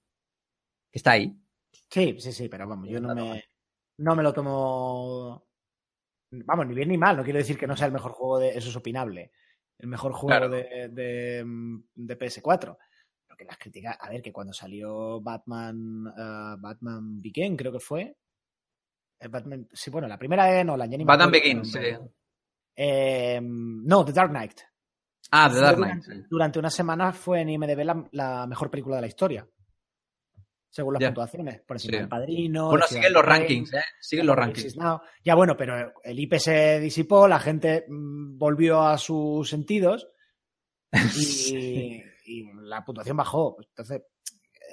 está ahí. Sí, sí, sí, pero vamos, yo no me, no me lo tomo. Vamos, ni bien ni mal. No quiero decir que no sea el mejor juego de. Eso es opinable. El mejor juego Claro. de, de, de PS4. Pero que las críticas. A ver, que cuando salió Batman. ah, Batman Begin, creo que fue. eh, Batman, sí, bueno, la primera ni me Batman Begins, sí. Eh, no, The Dark Knight. Ah, The Dark durante, Knight. sí. durante una semana fue en IMDb la, la mejor película de la historia. Según las puntuaciones. Por encima Sí. del Padrino. Bueno, siguen los rankings, ¿eh? Siguen los rankings. Now. Ya bueno, pero el IP se disipó, la gente mm, volvió a sus sentidos y, y la puntuación bajó. Entonces,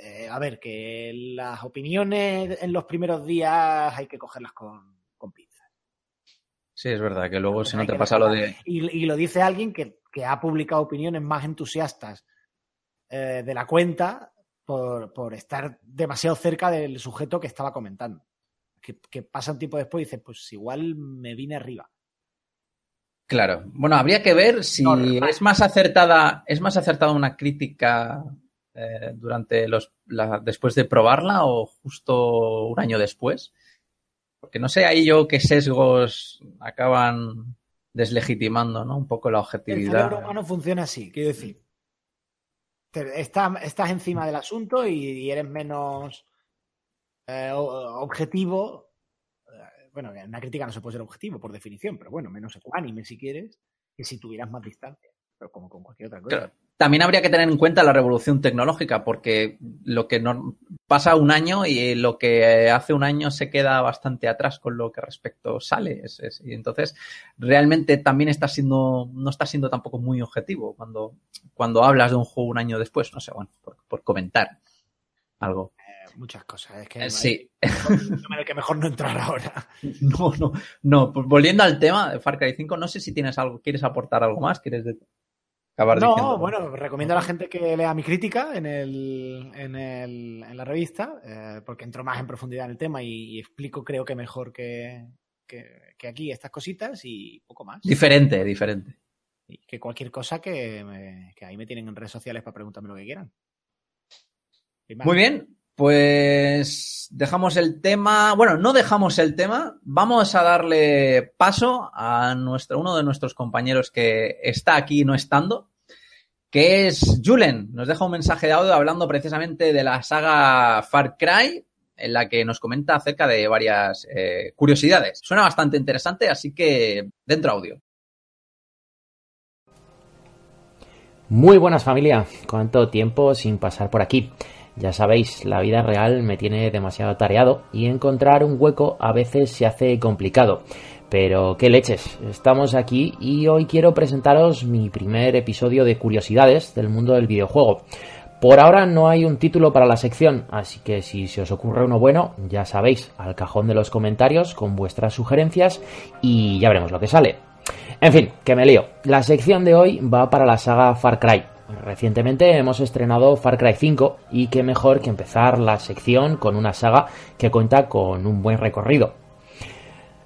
eh, a ver, que las opiniones en los primeros días hay que cogerlas con, con pinzas. Sí, es verdad, que luego si no te pasa lo de... Y, y lo dice alguien que, que ha publicado opiniones más entusiastas eh, de la cuenta por, por estar demasiado cerca del sujeto que estaba comentando. Que, que pasa un tiempo después y dice, pues igual me vine arriba. Claro. Bueno, habría que ver si Normal. es más acertada, es más acertada una crítica eh, durante los la- después de probarla o justo un año después. Porque no sé ahí yo qué sesgos acaban deslegitimando, ¿no? Un poco la El objetividad. cerebro humano funciona así, quiero decir. Te- está- estás encima del asunto y, eres menos eh, objetivo. Eh, Bueno, en una crítica no se puede ser objetivo por definición, pero bueno, menos ecuánime si quieres, que si tuvieras más distancia. Pero como con cualquier otra cosa. También habría que tener en cuenta la revolución tecnológica, porque lo que no, pasa un año y lo que hace un año se queda bastante atrás con lo que respecto sale. Es- es- y entonces, realmente también está siendo, no está siendo tampoco muy objetivo cuando, cuando hablas de un juego un año después. No sé, bueno, por, por comentar algo. Eh, muchas cosas. Es que Eh, sí. que mejor no entrar ahora. No, no, no. Pues volviendo al tema de Far Cry 5, no sé si tienes algo, quieres aportar algo más, quieres acabar No, diciendo. bueno, recomiendo a la gente que lea mi crítica en, el, en, el, en la revista, eh, porque entro más en profundidad en el tema y, y explico, creo que mejor que, que, que aquí estas cositas y poco más. Diferente, diferente. Y que cualquier cosa que, me- que ahí me tienen en redes sociales para preguntarme lo que quieran. Muy bien, pues dejamos el tema. Bueno, no dejamos el tema. Vamos a darle paso a nuestro, uno de nuestros compañeros que está aquí no estando, que es Julen. Nos deja un mensaje de audio hablando precisamente de la saga Far Cry, en la que nos comenta acerca de varias eh, curiosidades. Suena bastante interesante, así que dentro audio. Muy buenas familia, cuánto tiempo sin pasar por aquí. Ya sabéis, la vida real me tiene demasiado tareado y encontrar un hueco a veces se hace complicado. Pero qué leches, estamos aquí y hoy quiero presentaros mi primer episodio de curiosidades del mundo del videojuego. Por ahora no hay un título para la sección, así que si se os ocurre uno bueno, ya sabéis, al cajón de los comentarios con vuestras sugerencias y ya veremos lo que sale. En fin, que me lío. La sección de hoy va para la saga Far Cry. Recientemente hemos estrenado Far Cry 5 y qué mejor que empezar la sección con una saga que cuenta con un buen recorrido.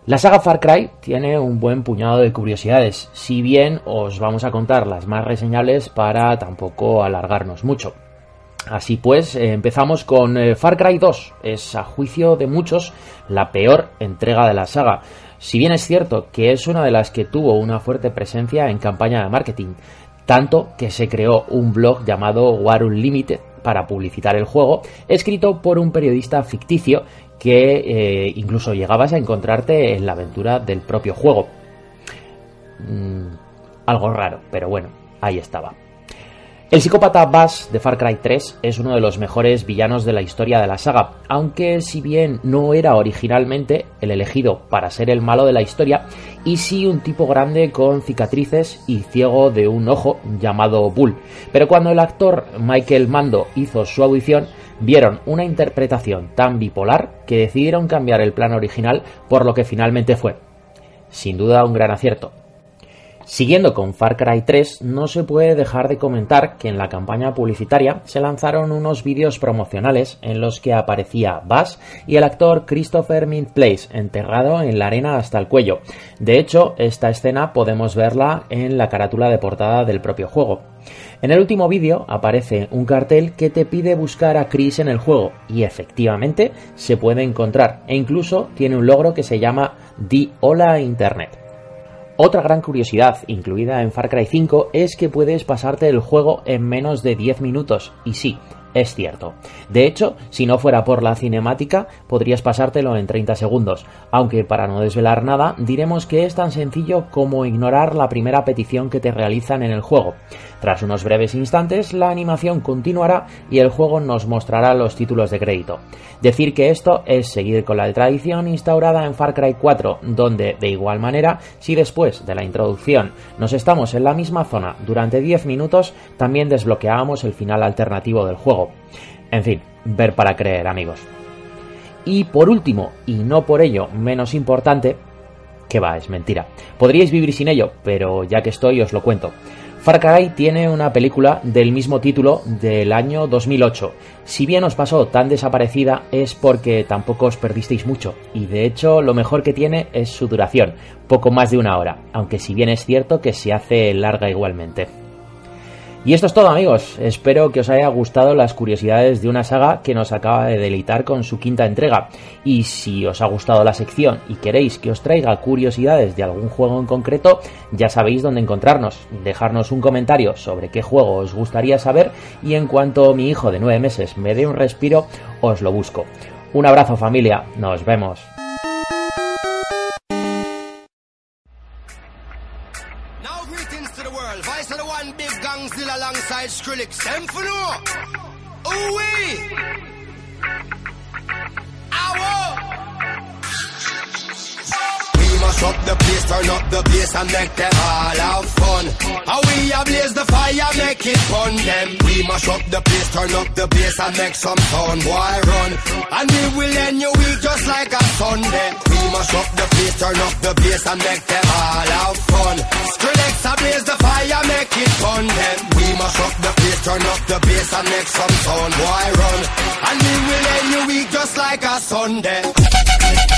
La saga Far Cry tiene un buen puñado de curiosidades, si bien os vamos a contar las más reseñables para tampoco alargarnos mucho. Así pues, eh, empezamos con eh, Far Cry 2. Es a juicio de muchos la peor entrega de la saga. Si bien es cierto que es una de las que tuvo una fuerte presencia en campaña de marketing, tanto que se creó un blog llamado War Unlimited para publicitar el juego, escrito por un periodista ficticio que eh, incluso llegabas a encontrarte en la aventura del propio juego. Mm, algo raro, pero bueno, ahí estaba. El psicópata Bass de Far Cry 3 es uno de los mejores villanos de la historia de la saga, aunque si bien no era originalmente el elegido para ser el malo de la historia, y sí un tipo grande con cicatrices y ciego de un ojo llamado Bull. Pero cuando el actor Michael Mando hizo su audición, vieron una interpretación tan bipolar que decidieron cambiar el plan original por lo que finalmente fue. Sin duda un gran acierto. Siguiendo con Far Cry 3, no se puede dejar de comentar que en la campaña publicitaria se lanzaron unos vídeos promocionales en los que aparecía Bass y el actor Christopher Mint Place enterrado en la arena hasta el cuello. De hecho, esta escena podemos verla en la carátula de portada del propio juego. En el último vídeo aparece un cartel que te pide buscar a Chris en el juego y efectivamente se puede encontrar e incluso tiene un logro que se llama Di Hola Internet. Otra gran curiosidad incluida en Far Cry 5 es que puedes pasarte el juego en menos de 10 minutos. Y sí, es cierto. De hecho, si no fuera por la cinemática, podrías pasártelo en 30 segundos, aunque para no desvelar nada, diremos que es tan sencillo como ignorar la primera petición que te realizan en el juego. Tras unos breves instantes, la animación continuará y el juego nos mostrará los títulos de crédito. Decir que esto es seguir con la tradición instaurada en Far Cry 4, donde, de igual manera, si después de la introducción nos estamos en la misma zona durante 10 minutos, también desbloqueábamos el final alternativo del juego. En fin, ver para creer, amigos. Y por último, y no por ello menos importante, que va, es mentira. Podríais vivir sin ello, pero ya que estoy os lo cuento. Far Cry tiene una película del mismo título del año 2008. Si bien os pasó tan desaparecida es porque tampoco os perdisteis mucho y de hecho lo mejor que tiene es su duración, poco más de una hora, aunque si bien es cierto que se hace larga igualmente. Y esto es todo amigos, espero que os haya gustado las curiosidades de una saga que nos acaba de deleitar con su quinta entrega. Y si os ha gustado la sección y queréis que os traiga curiosidades de algún juego en concreto, ya sabéis dónde encontrarnos. Dejarnos un comentario sobre qué juego os gustaría saber y en cuanto mi hijo de nueve meses me dé un respiro, os lo busco. Un abrazo familia, nos vemos. Still Skrillex. Them for no. Ooh wee. Oh. We must up the place, turn up the bass and make them all have fun. How we a blaze the fire, make it fun. Them we must up the place, turn up the bass and make some sound. Boy run, and we will end your week just like a Sunday. We must up the place, turn up the bass and make them all have fun. Skrillex a blaze the fire, make it fun. Them must up the place, turn up the bass and make some sound. Boy run, and we will end your week just like a Sunday.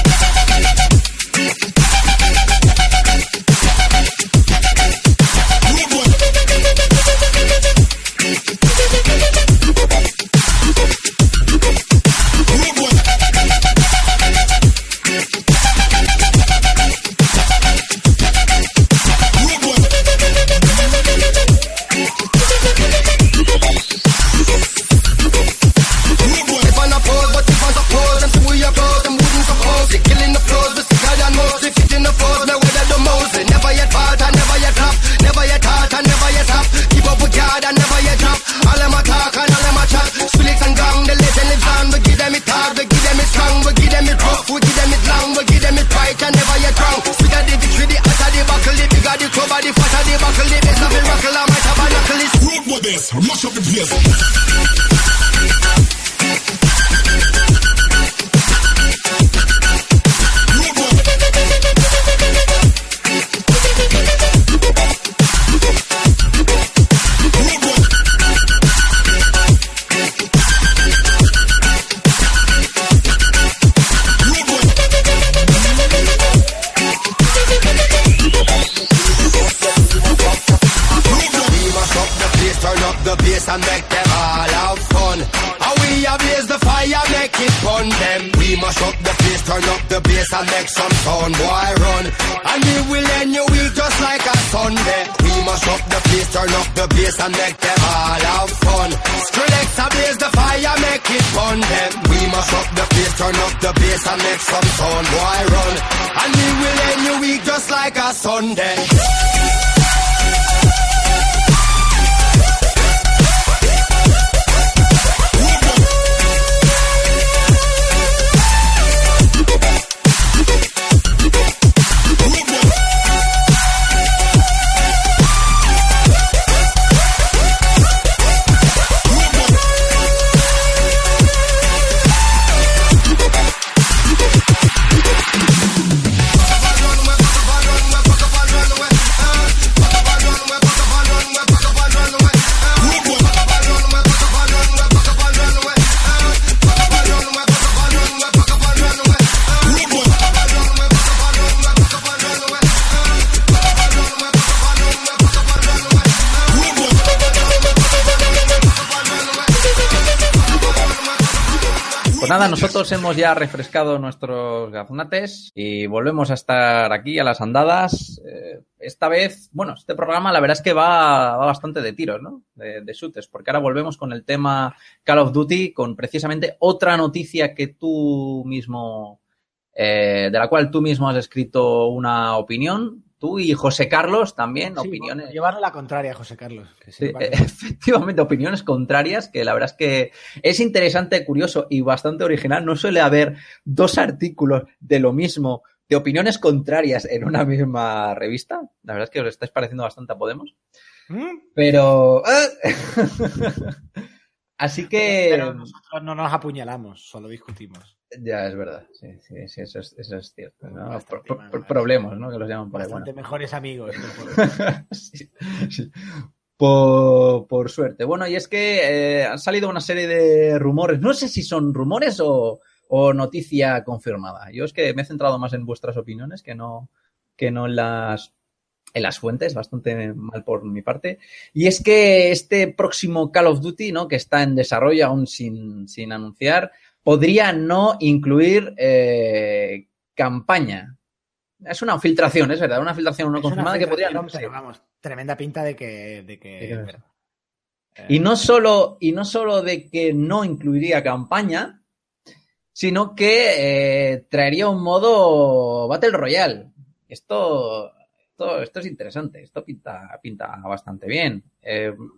Hemos ya refrescado nuestros gaznates y volvemos a estar aquí a las andadas. Eh, esta vez, bueno, este programa la verdad es que va, bastante de tiros, ¿no? De, de shooters, porque ahora volvemos con el tema Call of Duty, con precisamente otra noticia que tú mismo, eh, de la cual tú mismo has escrito una opinión. Tú y José Carlos también, Sí, opiniones. Llevarle la contraria, José Carlos. que Sí, que- efectivamente, opiniones contrarias, que la verdad es que es interesante, curioso y bastante original. No suele haber dos artículos de lo mismo, de opiniones contrarias en una misma revista. La verdad es que os estáis pareciendo bastante a Podemos. ¿Mm? Pero... ¡eh! Así que... Pero nosotros no nos apuñalamos, solo discutimos. Ya, es verdad. Sí, sí, sí, eso es, eso es cierto. ¿no? Pro- pro- problemas, ¿no? Que los llaman por ahí. Bastante Bueno. mejores amigos. Sí, sí. Por, por suerte. Bueno, y es que eh, han salido una serie de rumores. No sé si son rumores o, o noticia confirmada. Yo es que me he centrado más en vuestras opiniones que no, que no en las, en las fuentes, bastante mal por mi parte. Y es que este próximo Call of Duty, ¿no? Que está en desarrollo aún sin, sin anunciar, podría no incluir eh, campaña. Es una filtración, es verdad, una filtración no Es confirmada que podría no. pero vamos, tremenda pinta de que. De que verdad. Eh, Y no solo, y no solo de que no incluiría campaña, sino que eh, traería un modo Battle Royale. Esto, esto, esto es interesante, esto pinta, pinta bastante bien.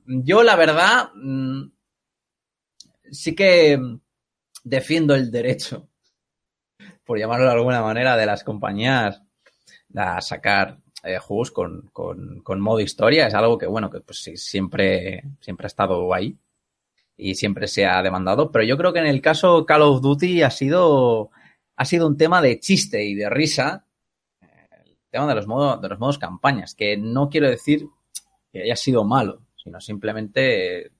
Yo, la verdad, mm, sí que defiendo el derecho, por llamarlo de alguna manera, de las compañías a sacar eh, juegos con, con, modo historia. Es algo que, bueno, que pues sí, siempre, siempre ha estado ahí y siempre se ha demandado. Pero yo creo que en el caso Call of Duty ha sido, ha sido un tema de chiste y de risa. eh, El tema de los modos, de los modos campañas, que no quiero decir que haya sido malo, sino simplemente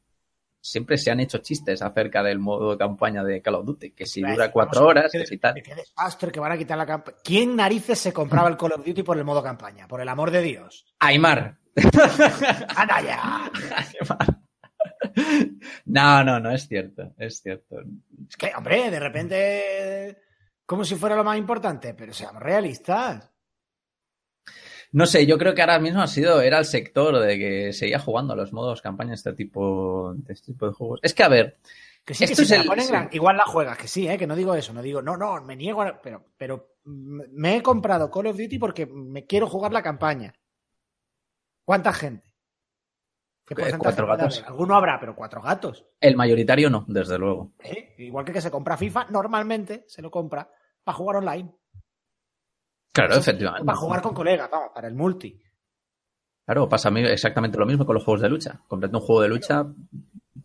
siempre se han hecho chistes acerca del modo de campaña de Call of Duty, que si dura cuatro horas, que si tal. Qué desastre que van a quitar la campaña. ¿Quién narices se compraba el Call of Duty por el modo campaña? Por el amor de Dios. Aymar. ¡Anda ya! No, no, no, es cierto, es cierto. Es que, hombre, de repente. Como si fuera lo más importante, pero seamos realistas. No sé, yo creo que ahora mismo ha sido, era el sector de que seguía jugando a los modos campaña este tipo, de este tipo de juegos. Es que, a ver, Que sí, que Esto si es la el- ponen sí. gran- igual la juegas, que sí, ¿eh? que no digo eso, no digo, no, no, me niego a... Pero, pero me he comprado Call of Duty porque me quiero jugar la campaña. ¿Cuánta gente? ¿Qué Eh, cuatro gatos. haber? Alguno habrá, pero cuatro gatos. el mayoritario no, desde luego. ¿eh? Igual que que se compra FIFA, normalmente se lo compra para jugar online. Claro, efectivamente. Para jugar con colegas, vamos, para el multi. Claro, pasa a mí exactamente lo mismo con los juegos de lucha. Comprate un juego de lucha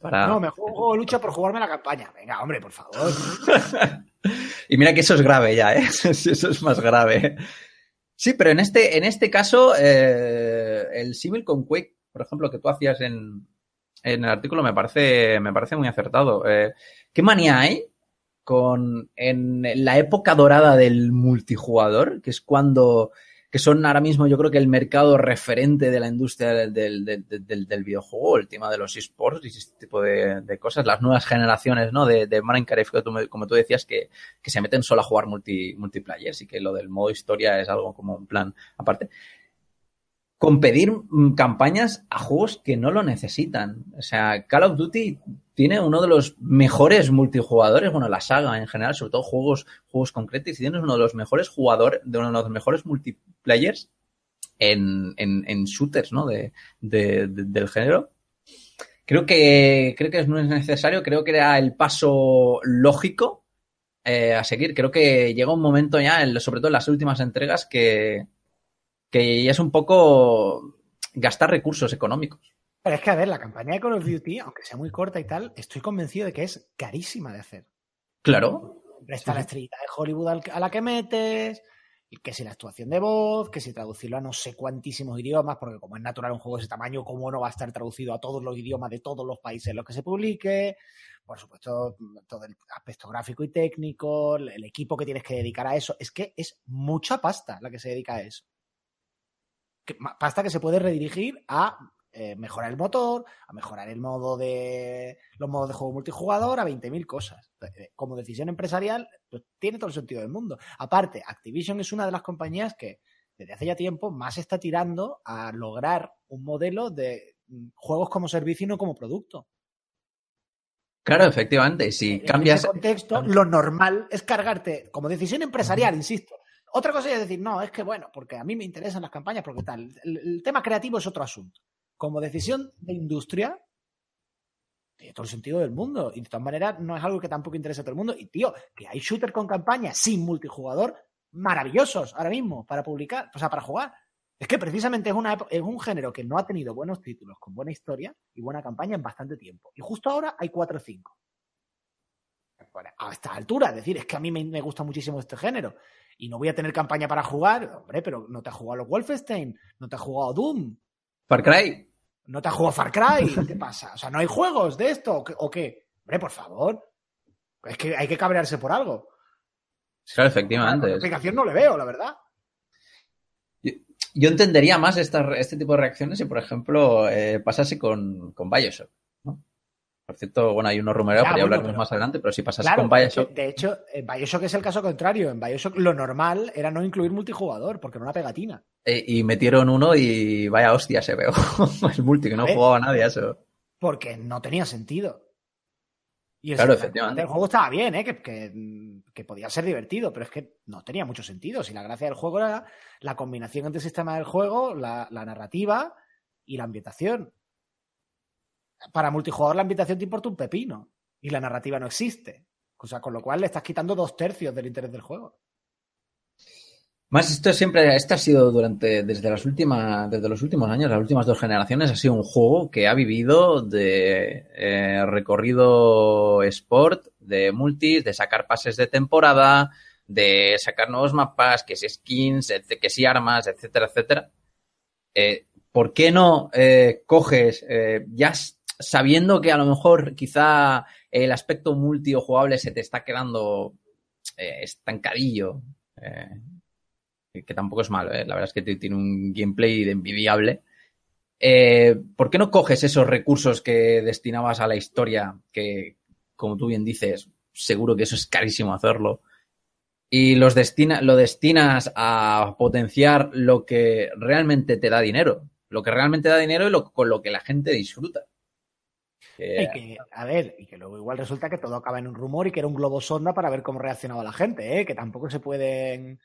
para... No, me juego un juego de lucha por jugarme la campaña. Venga, hombre, por favor. y mira que eso es grave ya, ¿eh? Eso es más grave. Sí, pero en este, en este caso, eh, el símil con Quake, por ejemplo, que tú hacías en, en el artículo, me parece, me parece muy acertado. Eh, ¿Qué manía hay con en la época dorada del multijugador, que es cuando que son ahora mismo yo creo que el mercado referente de la industria del, del, del, del videojuego, el tema de los esports y este tipo de, cosas, las nuevas generaciones ¿no? de, de Minecraft, como tú decías, que, que se meten solo a jugar multi, multiplayer y que lo del modo historia es algo como un plan aparte con pedir mm, campañas a juegos que no lo necesitan. O sea, Call of Duty tiene uno de los mejores multijugadores, bueno, la saga en general, sobre todo juegos, juegos concretos, y tienes uno de los mejores jugadores, de uno de los mejores multiplayers en, en, en shooters, ¿no? De, del género. Creo que, creo que no es necesario, creo que era el paso lógico eh, a seguir. Creo que llega un momento ya, sobre todo en las últimas entregas, que, que ya es un poco gastar recursos económicos. Pero es que, a ver, la campaña de Call of Duty, aunque sea muy corta y tal, estoy convencido de que es carísima de hacer. Claro. Está la estrellita de Hollywood a la que metes, que si la actuación de voz, que si traducirlo a no sé cuantísimos idiomas, porque como es natural un juego de ese tamaño, ¿cómo no va a estar traducido a todos los idiomas de todos los países en los que se publique? Por supuesto, todo el aspecto gráfico y técnico, el equipo que tienes que dedicar a eso. Es que es mucha pasta la que se dedica a eso pasta que se puede redirigir a eh, mejorar el motor, a mejorar el modo de los modos de juego multijugador, a 20.000 cosas. Eh, como decisión empresarial, pues tiene todo el sentido del mundo. Aparte, Activision es una de las compañías que desde hace ya tiempo más está tirando a lograr un modelo de mm, juegos como servicio y no como producto. Claro, efectivamente. Si cambias. En ese contexto, lo normal es cargarte, como decisión empresarial, insisto, otra cosa es decir, no, es que bueno, porque a mí me interesan las campañas, porque tal. El, tema creativo es otro asunto. Como decisión de industria, tiene todo el sentido del mundo. Y de todas maneras, no es algo que tampoco interese a todo el mundo. Y tío, que hay shooters con campaña sin multijugador maravillosos ahora mismo para publicar, o sea, para jugar. Es que precisamente es, una, un género que no ha tenido buenos títulos, con buena historia y buena campaña en bastante tiempo. Y justo ahora hay cuatro o cinco. a esta altura, es decir, es que a mí me gusta muchísimo este género y no voy a tener campaña para jugar, hombre, pero no te ha jugado los Wolfenstein, no te ha jugado Doom. Far Cry. No te ha jugado Far Cry, ¿qué pasa? O sea, ¿no hay juegos de esto o qué? Hombre, por favor. Es que hay que cabrearse por algo. Claro, efectivamente. La explicación no le veo, la verdad. Yo, entendería más este tipo de reacciones si, por ejemplo, eh, pasase con, con Bioshock. Por cierto, bueno, hay unos rumores, ya, hablaremos más adelante, pero si pasas con Bioshock. De hecho, en Bioshock es el caso contrario. En Bioshock lo normal era no incluir multijugador, porque era una pegatina. Eh, y metieron uno y vaya hostia se veo. el multi, que no jugaba nadie a eso. Porque no tenía sentido. Y claro, efectivamente. El juego estaba bien, ¿eh? Que, que, podía ser divertido, pero es que no tenía mucho sentido. Si la gracia del juego era la combinación entre el sistema del juego, la, la narrativa y la ambientación para multijugador la ambientación te importa un pepino y la narrativa no existe. O sea, con lo cual le estás quitando dos tercios del interés del juego. Más esto siempre, esto ha sido durante, desde las últimas, desde los últimos años, las últimas dos generaciones, ha sido un juego que ha vivido de eh, recorrido sport, de multis, de sacar pases de temporada, de sacar nuevos mapas, que si skins, que si armas, etcétera, etcétera. Eh, ¿Por qué no eh, coges, ya sabiendo que a lo mejor quizá el aspecto multi o jugable se te está quedando eh, estancadillo, eh, que tampoco es malo, eh, la verdad es que tiene un gameplay de envidiable. ¿Por qué no coges esos recursos que destinabas a la historia, que como tú bien dices, seguro que eso es carísimo hacerlo, y los destina, lo destinas a potenciar lo que realmente te da dinero, lo que realmente da dinero y lo, con lo que la gente disfruta. Y que, a ver, y que luego igual resulta que todo acaba en un rumor y que era un globo sonda para ver cómo reaccionaba la gente, ¿eh? que tampoco se pueden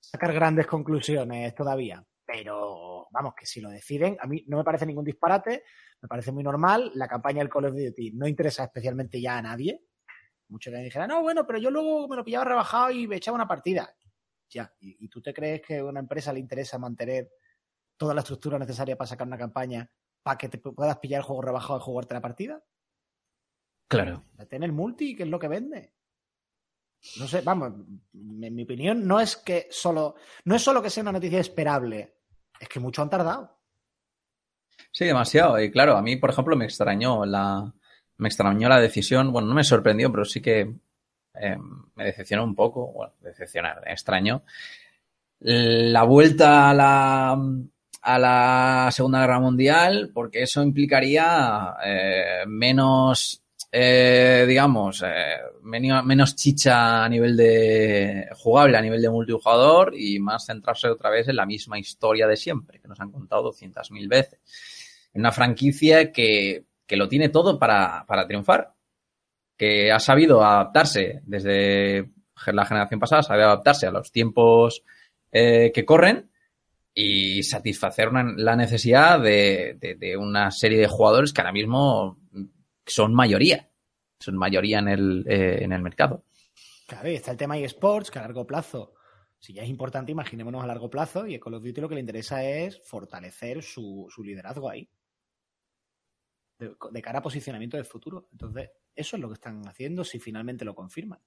sacar grandes conclusiones todavía. Pero vamos, que si lo deciden, a mí no me parece ningún disparate, me parece muy normal. La campaña del Call of Duty no interesa especialmente ya a nadie. Muchos me dijeran, no, bueno, pero yo luego me lo pillaba rebajado y me echaba una partida. Ya, ¿y, ¿y tú te crees que a una empresa le interesa mantener toda la estructura necesaria para sacar una campaña para que te puedas pillar el juego rebajado y jugarte la partida. Claro. Tener multi, que es lo que vende. No sé, vamos, en mi opinión, no es que solo, no es solo que sea una noticia esperable, es que mucho han tardado. Sí, demasiado. Y claro, a mí, por ejemplo, me extrañó la, me extrañó la decisión. Bueno, no me sorprendió, pero sí que eh, me decepcionó un poco. Bueno, decepcionar, extraño. La vuelta a la, a la Segunda Guerra Mundial, porque eso implicaría eh, menos, eh, digamos, eh, menos, chicha a nivel de jugable, a nivel de multijugador y más centrarse otra vez en la misma historia de siempre, que nos han contado 200.000 veces. Una franquicia que, que lo tiene todo para, para triunfar, que ha sabido adaptarse desde la generación pasada, sabido adaptarse a los tiempos eh, que corren y satisfacer la necesidad de, una serie de jugadores que ahora mismo son mayoría, son mayoría en el, eh, en el mercado. Claro, y está el tema eSports, que a largo plazo, si ya es importante, imaginémonos a largo plazo, y a Call of Duty lo que le interesa es fortalecer su, su liderazgo ahí. De, de, cara a posicionamiento del futuro. Entonces, eso es lo que están haciendo si finalmente lo confirman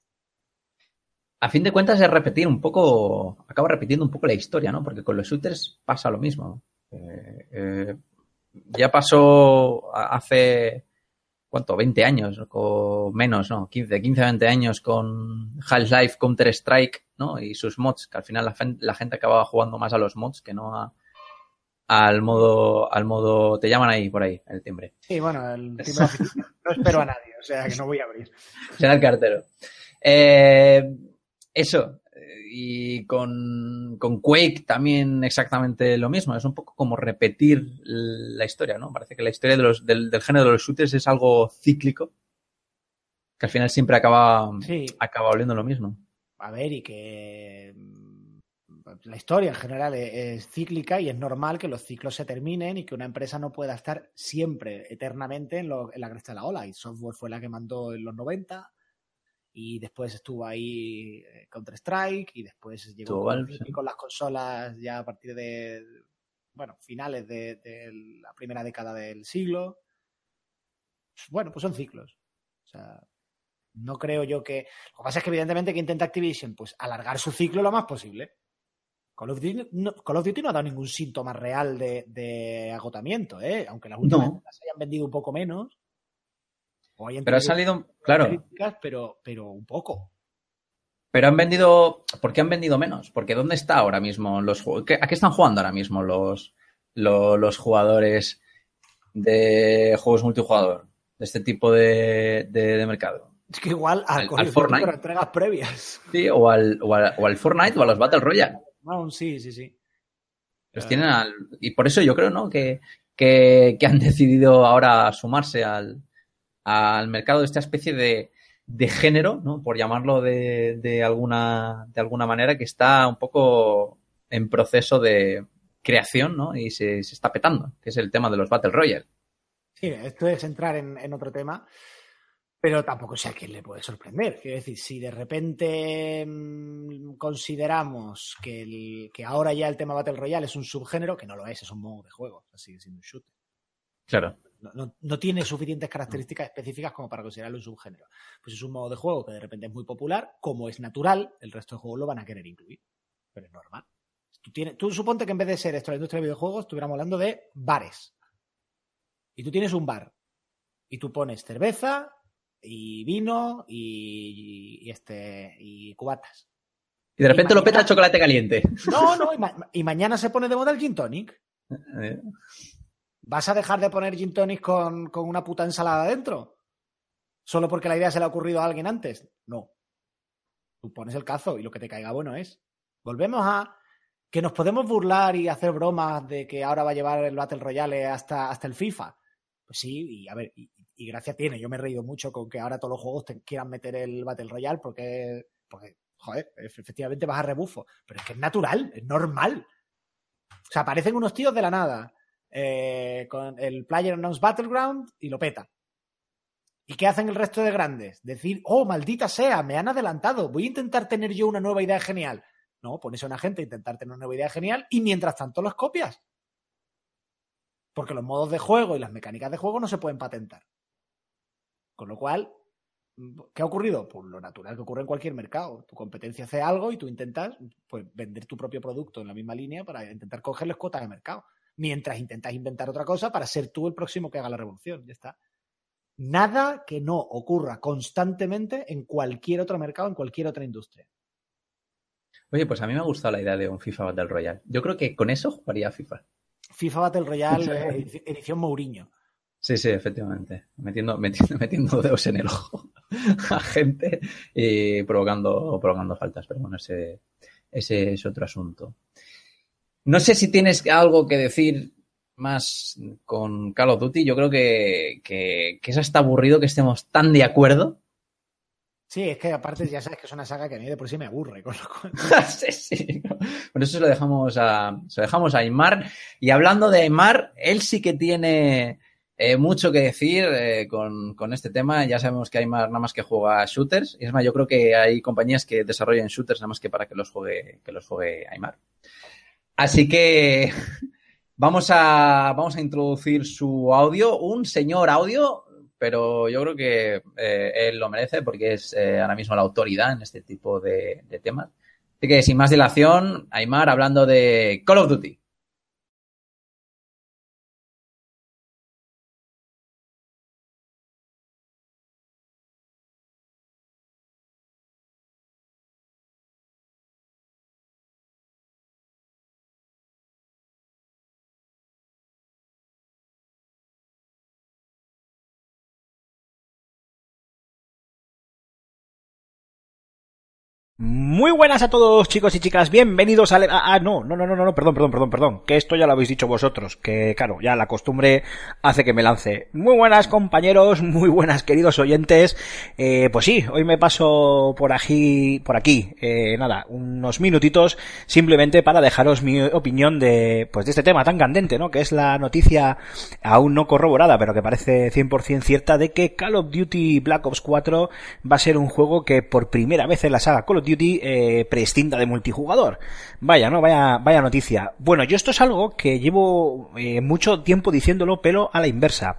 a fin de cuentas es repetir un poco, acaba repitiendo un poco la historia, ¿no? Porque con los shooters pasa lo mismo. Eh, eh, ya pasó hace, ¿cuánto? 20 años, o menos, ¿no? 15, 15, 20 años con Half-Life, Counter-Strike, ¿no? Y sus mods, que al final la, la, gente acababa jugando más a los mods que no a, al modo, al modo, te llaman ahí por ahí, el timbre. Sí, bueno, el timbre no espero a nadie, o sea que no voy a abrir. Será el cartero. Eh, eso. Y con, con, Quake también exactamente lo mismo. Es un poco como repetir la historia, ¿no? Parece que la historia de los, del, del género de los shooters es algo cíclico. Que al final siempre acaba, sí. acaba oliendo lo mismo. A ver, y que la historia en general es, es, cíclica y es normal que los ciclos se terminen y que una empresa no pueda estar siempre, eternamente, en, lo, en la cresta de la ola. Y software fue la que mandó en los 90, y después estuvo ahí Counter-Strike y después llegó con, sí. con, las consolas ya a partir de, bueno, finales de, de, la primera década del siglo. Bueno, pues son ciclos. O sea, no creo yo que... Lo que pasa es que evidentemente que intenta Activision, pues alargar su ciclo lo más posible. Call of Duty no, Call of Duty no ha dado ningún síntoma real de, de agotamiento, ¿eh? aunque las últimas no. hayan vendido un poco menos. Pero ha salido, claro. Pero, pero un poco. Pero han vendido, ¿por qué han vendido menos? Porque ¿dónde está ahora mismo los juegos? ¿A qué están jugando ahora mismo los, los, los jugadores de juegos multijugador? De este tipo de, de, de mercado. Es que igual al, al, al Fortnite. entregas previas. Sí, o al, o al, o al Fortnite o a los Battle Royale. No, sí, sí, sí. Los tienen al, y por eso yo creo, ¿no? Que, que, que han decidido ahora sumarse al, al mercado de esta especie de, de género, ¿no? por llamarlo de, de, alguna, de alguna manera, que está un poco en proceso de creación ¿no? y se, se está petando, que es el tema de los Battle Royale. Sí, esto es entrar en, en otro tema, pero tampoco sé a quién le puede sorprender. Quiero decir, si de repente mmm, consideramos que, el, que ahora ya el tema Battle Royale es un subgénero, que no lo es, es un modo de juego, sigue siendo un shooter. Claro. No, no, no, tiene suficientes características específicas como para considerarlo un subgénero. Pues es un modo de juego que de repente es muy popular, como es natural, el resto de juegos lo van a querer incluir. Pero es normal. Tú, tienes, tú suponte que en vez de ser esto la industria de videojuegos, estuviéramos hablando de bares. Y tú tienes un bar. Y tú pones cerveza y vino y, y este y cubatas. Y de repente y mañana, lo peta el chocolate caliente. No, no, y, ma y, mañana se pone de moda el gin tonic. ¿Vas a dejar de poner gin tonic con, con, una puta ensalada dentro? ¿Solo porque la idea se le ha ocurrido a alguien antes? No. Tú pones el cazo y lo que te caiga bueno es. Volvemos a que nos podemos burlar y hacer bromas de que ahora va a llevar el Battle Royale hasta, hasta el FIFA. Pues sí, y a ver, y, y, gracia tiene. Yo me he reído mucho con que ahora todos los juegos te quieran meter el Battle Royale porque, porque joder, efectivamente vas a rebufo. Pero es que es natural, es normal. O sea, aparecen unos tíos de la nada eh, con el Player Unknown's Battleground y lo peta. ¿Y qué hacen el resto de grandes? Decir, oh, maldita sea, me han adelantado, voy a intentar tener yo una nueva idea genial. No, pones a una gente a intentar tener una nueva idea genial y mientras tanto los copias. Porque los modos de juego y las mecánicas de juego no se pueden patentar. Con lo cual, ¿qué ha ocurrido? Pues lo natural que ocurre en cualquier mercado. Tu competencia hace algo y tú intentas pues, vender tu propio producto en la misma línea para intentar cogerles cuotas de mercado. Mientras intentas inventar otra cosa para ser tú el próximo que haga la revolución. Ya está. Nada que no ocurra constantemente en cualquier otro mercado, en cualquier otra industria. Oye, pues a mí me ha gustado la idea de un FIFA Battle Royale. Yo creo que con eso jugaría FIFA. FIFA Battle Royale edición Mourinho. Sí, sí, efectivamente. Metiendo, metiendo, metiendo dedos en el ojo a gente y provocando, provocando faltas. Pero bueno, ese, ese es otro asunto. No sé si tienes algo que decir más con Call of Duty. Yo creo que, que, que es hasta aburrido que estemos tan de acuerdo. Sí, es que aparte ya sabes que es una saga que a mí de por sí me aburre. Con lo cual... sí, sí. Por eso se lo dejamos a, se lo dejamos a Aymar. Y hablando de Aymar, él sí que tiene eh, mucho que decir eh, con, con, este tema. Ya sabemos que Aymar nada más que juega shooters. Y es más, yo creo que hay compañías que desarrollan shooters nada más que para que los juegue, que los juegue Aymar. Así que vamos a, vamos a introducir su audio, un señor audio pero yo creo que eh, él lo merece porque es eh, ahora mismo la autoridad en este tipo de, de, temas. Así que sin más dilación, Aymar hablando de Call of Duty. Muy buenas a todos chicos y chicas, bienvenidos a... Ah, ah, no, no, no, no, no, perdón, perdón, perdón, perdón, que esto ya lo habéis dicho vosotros, que claro, ya la costumbre hace que me lance. Muy buenas compañeros, muy buenas queridos oyentes, eh, pues sí, hoy me paso por aquí, por aquí, eh, nada, unos minutitos simplemente para dejaros mi opinión de, pues de este tema tan candente, ¿no? Que es la noticia aún no corroborada, pero que parece 100% cierta de que Call of Duty Black Ops 4 va a ser un juego que por primera vez en la saga Call of Duty eh, prescinda de multijugador. Vaya, ¿no? Vaya, vaya noticia. Bueno, yo esto es algo que llevo eh, mucho tiempo diciéndolo, pero a la inversa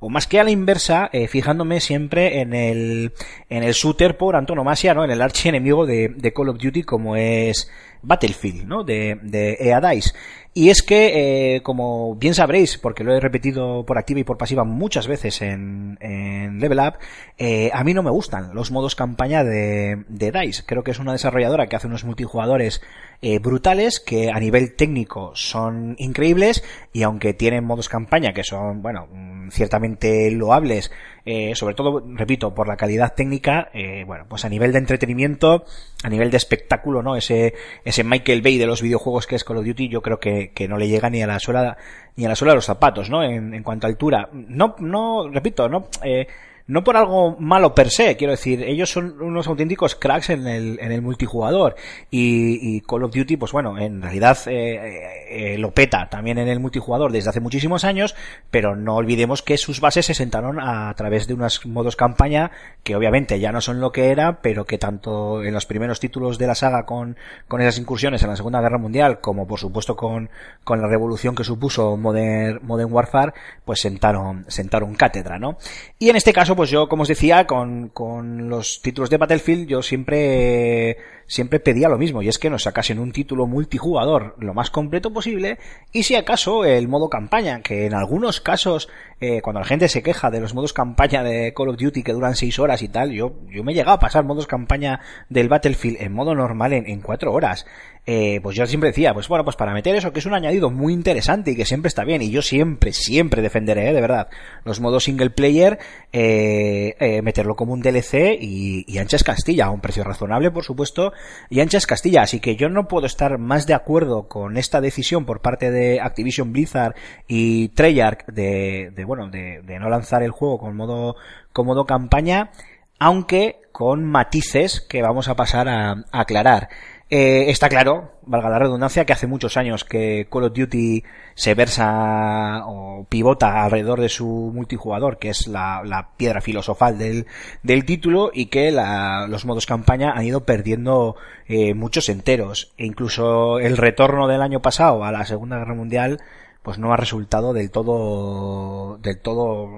o más que a la inversa, eh, fijándome siempre en el, en el shooter por antonomasia, ¿no? En el archienemigo de, de Call of Duty como es Battlefield, ¿no? De, de EA Dice. Y es que, eh, como bien sabréis, porque lo he repetido por activa y por pasiva muchas veces en, en Level Up, eh, a mí no me gustan los modos campaña de, de DICE. Creo que es una desarrolladora que hace unos multijugadores eh, brutales, que a nivel técnico son increíbles, y aunque tienen modos campaña que son, bueno, mm, ciertamente loables, eh, sobre todo, repito, por la calidad técnica, eh, bueno, pues a nivel de entretenimiento, a nivel de espectáculo, ¿no? Ese, ese Michael Bay de los videojuegos que es Call of Duty, yo creo que, que no le llega ni a la suela, ni a la suela de los zapatos, ¿no? En, en cuanto a altura. No, no, repito, no, eh, no por algo malo per se, quiero decir, ellos son unos auténticos cracks en el, en el multijugador y, Call of Duty, pues bueno, en realidad eh, eh, lo peta también en el multijugador desde hace muchísimos años, pero no olvidemos que sus bases se sentaron a, través de unos modos campaña que obviamente ya no son lo que era, pero que tanto en los primeros títulos de la saga con, con esas incursiones en la Segunda Guerra Mundial, como por supuesto con, con la revolución que supuso Modern, Modern Warfare, pues sentaron, sentaron cátedra, ¿no? Y en este caso, pues yo, como os decía, con, con los títulos de Battlefield, yo siempre, siempre pedía lo mismo, y es que nos sacasen un título multijugador lo más completo posible, y si acaso el modo campaña, que en algunos casos, eh, cuando la gente se queja de los modos campaña de Call of Duty que duran 6 horas y tal, yo, yo me he llegado a pasar modos campaña del Battlefield en modo normal en, en 4 horas. Eh, pues yo siempre decía, pues bueno, pues para meter eso, que es un añadido muy interesante y que siempre está bien, y yo siempre, siempre defenderé, ¿eh? de verdad, los modos single player, eh, eh, meterlo como un DLC y, y anchas Castilla, a un precio razonable, por supuesto, y anchas Castilla, así que yo no puedo estar más de acuerdo con esta decisión por parte de Activision Blizzard y Treyarch de, de bueno, de, de no lanzar el juego con modo, con modo campaña, aunque con matices que vamos a pasar a, a aclarar. Eh, está claro, valga la redundancia, que hace muchos años que Call of Duty se versa o pivota alrededor de su multijugador, que es la, piedra filosofal del, del, título, y que la, los modos campaña han ido perdiendo eh, muchos enteros. E incluso el retorno del año pasado a la Segunda Guerra Mundial pues no ha resultado del todo, del todo,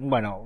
bueno,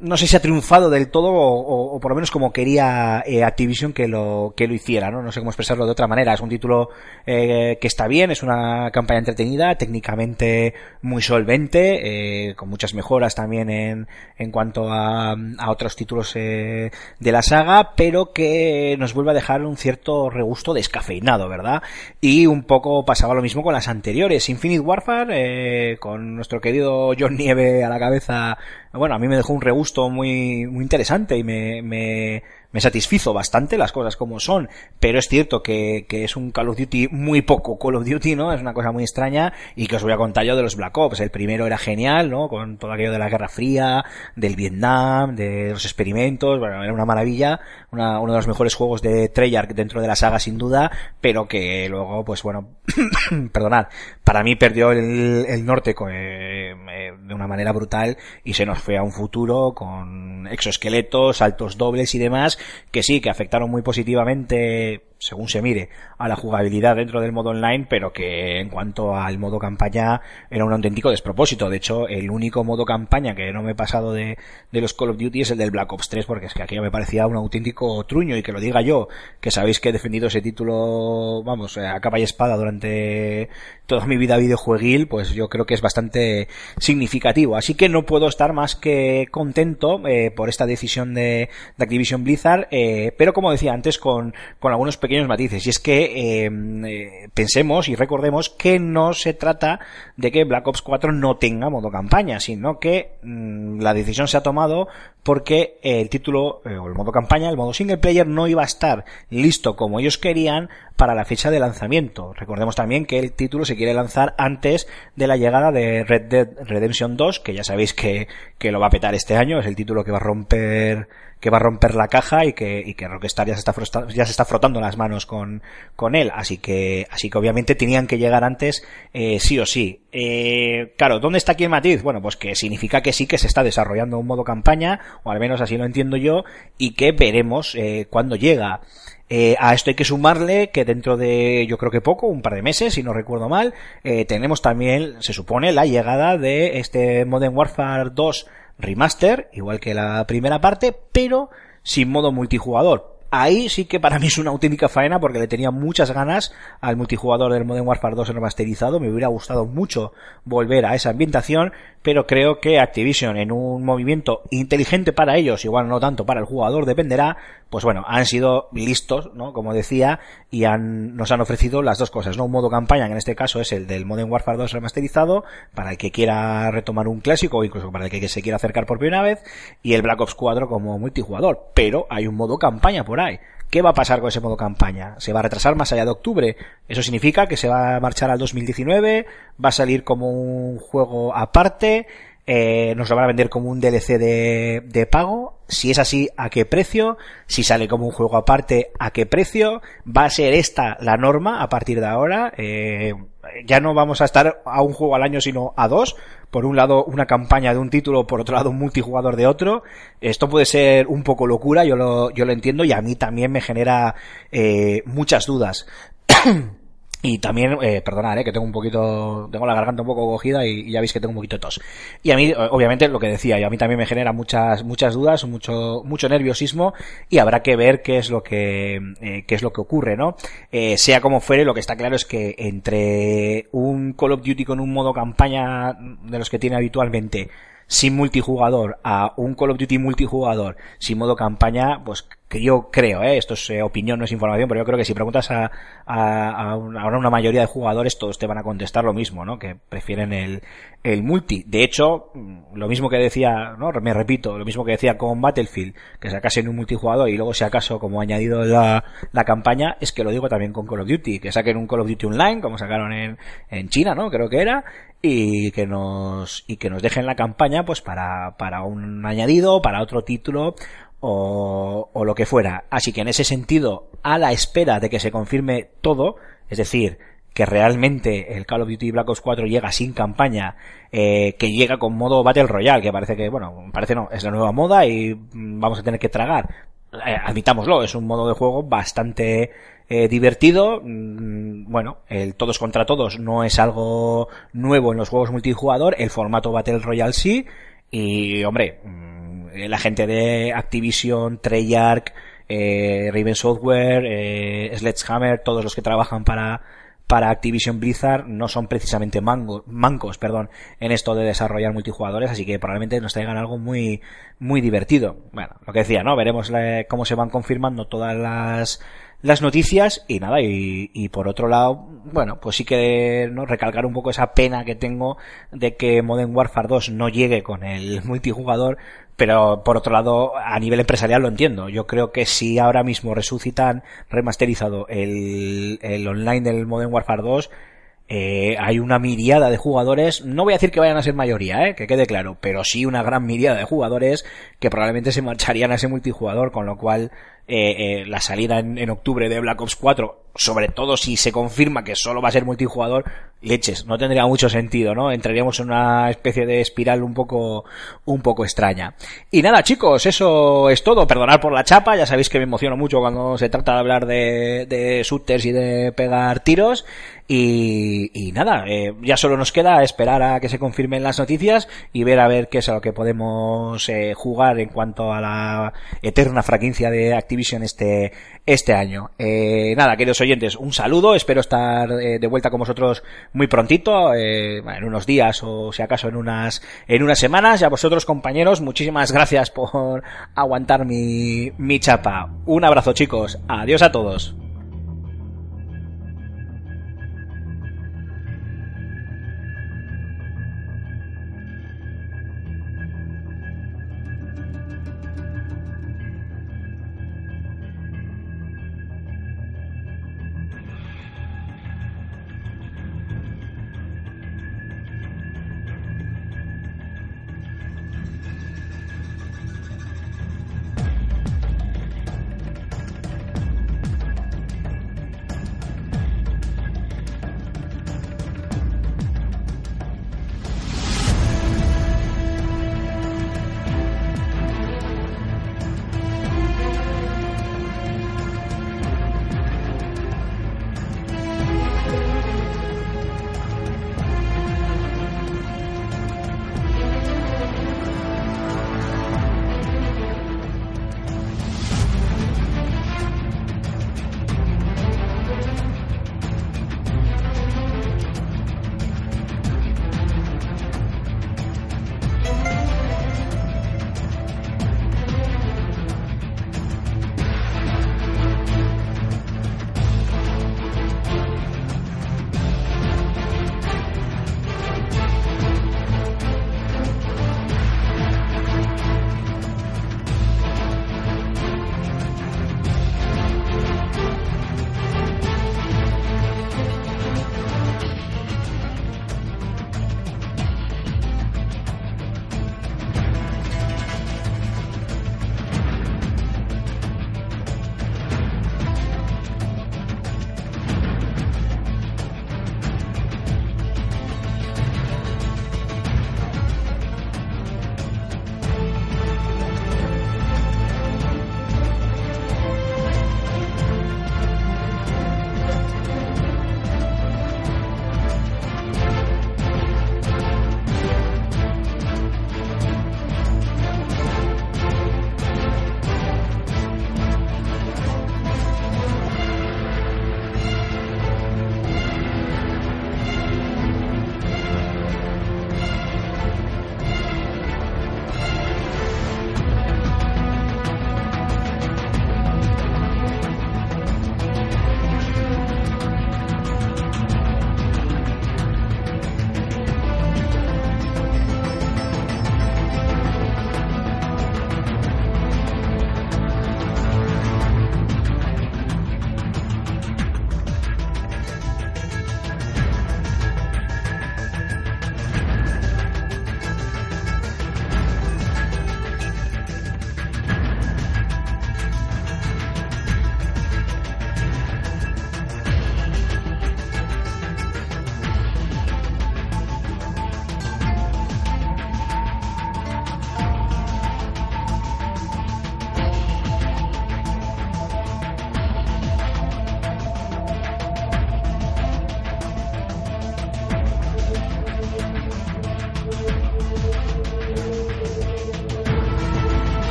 no sé si ha triunfado del todo o, o por lo menos como quería eh, Activision que lo que lo hiciera no no sé cómo expresarlo de otra manera. Es un título eh, que está bien es una campaña entretenida técnicamente muy solvente eh, con muchas mejoras también en, en cuanto a, a otros títulos eh, de la saga pero que nos vuelve a dejar un cierto regusto descafeinado verdad y un poco pasaba lo mismo con las anteriores. Infinite Warfare con nuestro querido John Nieve a la cabeza bueno a mí me dejó un regusto muy, muy interesante y me, me, me satisfizo bastante las cosas como son, pero es cierto que, que, es un Call of Duty muy poco Call of Duty, ¿no? Es una cosa muy extraña y que os voy a contar yo de los Black Ops. El primero era genial, ¿no? Con todo aquello de la Guerra Fría, del Vietnam, de los experimentos, bueno, era una maravilla, una, uno de los mejores juegos de Treyarch dentro de la saga sin duda, pero que luego, pues bueno, perdonad, para mí perdió el, el norte con, eh, de una manera brutal y se nos fue a un futuro con exoesqueletos, saltos dobles y demás que sí, que afectaron muy positivamente según se mire, a la jugabilidad dentro del modo online, pero que en cuanto al modo campaña era un auténtico despropósito. De hecho, el único modo campaña que no me he pasado de, de los Call of Duty es el del Black Ops 3, porque es que aquello me parecía un auténtico truño y que lo diga yo, que sabéis que he defendido ese título, vamos, a capa y espada durante toda mi vida videojueguil, pues yo creo que es bastante significativo. Así que no puedo estar más que contento eh, por esta decisión de, de Activision Blizzard, eh, pero como decía antes, con, con algunos pequeños matices. Y es que eh, eh, pensemos y recordemos que no se trata de que Black Ops 4 no tenga modo campaña, sino que mmm, la decisión se ha tomado porque el título eh, o el modo campaña, el modo single player no iba a estar listo como ellos querían para la fecha de lanzamiento. Recordemos también que el título se quiere lanzar antes de la llegada de Red Dead Redemption 2, que ya sabéis que, que lo va a petar este año, es el título que va a romper que va a romper la caja y que, y que Rockstar ya se está frotando, ya se está frotando las manos con, con él. Así que, así que obviamente tenían que llegar antes, eh, sí o sí. Eh, claro, ¿dónde está aquí el matiz? Bueno, pues que significa que sí que se está desarrollando un modo campaña, o al menos así lo entiendo yo, y que veremos eh, cuándo llega. Eh, a esto hay que sumarle que dentro de, yo creo que poco, un par de meses, si no recuerdo mal, eh, tenemos también, se supone, la llegada de este Modern Warfare 2 remaster, igual que la primera parte, pero sin modo multijugador. Ahí sí que para mí es una auténtica faena porque le tenía muchas ganas al multijugador del Modern Warfare 2 remasterizado. Me hubiera gustado mucho volver a esa ambientación, pero creo que Activision en un movimiento inteligente para ellos, igual no tanto para el jugador, dependerá, pues bueno, han sido listos, ¿no? Como decía, y han, nos han ofrecido las dos cosas, ¿no? Un modo campaña, que en este caso es el del Modern Warfare 2 remasterizado, para el que quiera retomar un clásico incluso para el que se quiera acercar por primera vez, y el Black Ops 4 como multijugador. Pero hay un modo campaña por ahí. ¿Qué va a pasar con ese modo campaña? ¿Se va a retrasar más allá de octubre? Eso significa que se va a marchar al 2019, va a salir como un juego aparte, eh, nos lo van a vender como un DLC de, de pago. Si es así, ¿a qué precio? Si sale como un juego aparte, ¿a qué precio? ¿Va a ser esta la norma a partir de ahora? Eh, ya no vamos a estar a un juego al año, sino a dos. Por un lado, una campaña de un título, por otro lado, un multijugador de otro. Esto puede ser un poco locura, yo lo, yo lo entiendo, y a mí también me genera eh, muchas dudas. Y también, eh, perdonad, eh, que tengo un poquito, tengo la garganta un poco cogida y, ya veis que tengo un poquito tos. Y a mí, obviamente, lo que decía, y a mí también me genera muchas, muchas dudas, mucho, mucho nerviosismo y habrá que ver qué es lo que, eh, qué es lo que ocurre, ¿no? Eh, sea como fuere, lo que está claro es que entre un Call of Duty con un modo campaña de los que tiene habitualmente sin multijugador a un Call of Duty multijugador sin modo campaña, pues que yo creo, ¿eh? esto es eh, opinión, no es información, pero yo creo que si preguntas a, a, a, una, mayoría de jugadores, todos te van a contestar lo mismo, ¿no? Que prefieren el, el multi. De hecho, lo mismo que decía, ¿no? Me repito, lo mismo que decía con Battlefield, que sacasen un multijugador y luego si acaso como añadido la, la campaña, es que lo digo también con Call of Duty, que saquen un Call of Duty Online, como sacaron en, en China, ¿no? Creo que era, y que nos, y que nos dejen la campaña, pues para, para un añadido, para otro título, o, o, lo que fuera. Así que en ese sentido, a la espera de que se confirme todo, es decir, que realmente el Call of Duty Black Ops 4 llega sin campaña, eh, que llega con modo Battle Royale, que parece que, bueno, parece no, es la nueva moda y vamos a tener que tragar. eh, admitámoslo, es un modo de juego bastante eh, divertido. Mm, bueno, el todos contra todos no es algo nuevo en los juegos multijugador, el formato Battle Royale sí, y hombre, mm, la gente de Activision, Treyarch, eh, Raven Software, eh, Sledgehammer, todos los que trabajan para para Activision Blizzard no son precisamente mango, mancos, perdón, en esto de desarrollar multijugadores, así que probablemente nos traigan algo muy, muy divertido. Bueno, lo que decía, ¿no? Veremos cómo se van confirmando todas las, las noticias y nada, y, y por otro lado, bueno, pues sí que, ¿no? Recalcar un poco esa pena que tengo de que Modern Warfare 2 no llegue con el multijugador, pero por otro lado, a nivel empresarial lo entiendo. Yo creo que si ahora mismo resucitan remasterizado el, el online del Modern Warfare 2, eh, hay una miriada de jugadores, no voy a decir que vayan a ser mayoría, eh, que quede claro, pero sí una gran miriada de jugadores que probablemente se marcharían a ese multijugador, con lo cual eh, eh, la salida en, octubre de Black Ops 4, sobre todo si se confirma que solo va a ser multijugador, leches, no tendría mucho sentido, ¿no? Entraríamos en una especie de espiral un poco, un poco extraña. Y nada, chicos, eso es todo. Perdonad por la chapa, ya sabéis que me emociono mucho cuando se trata de hablar de, de shooters y de pegar tiros. Y, y nada, eh, ya solo nos queda esperar a que se confirmen las noticias y ver a ver qué es a lo que podemos jugar en cuanto a la eterna franquicia de Este, este año. Eh, nada, queridos oyentes, un saludo, espero estar eh, de vuelta con vosotros muy prontito, eh, en unos días o si acaso en unas, en unas semanas. Y a vosotros, compañeros, muchísimas gracias por aguantar mi, mi chapa. Un abrazo, chicos. Adiós a todos.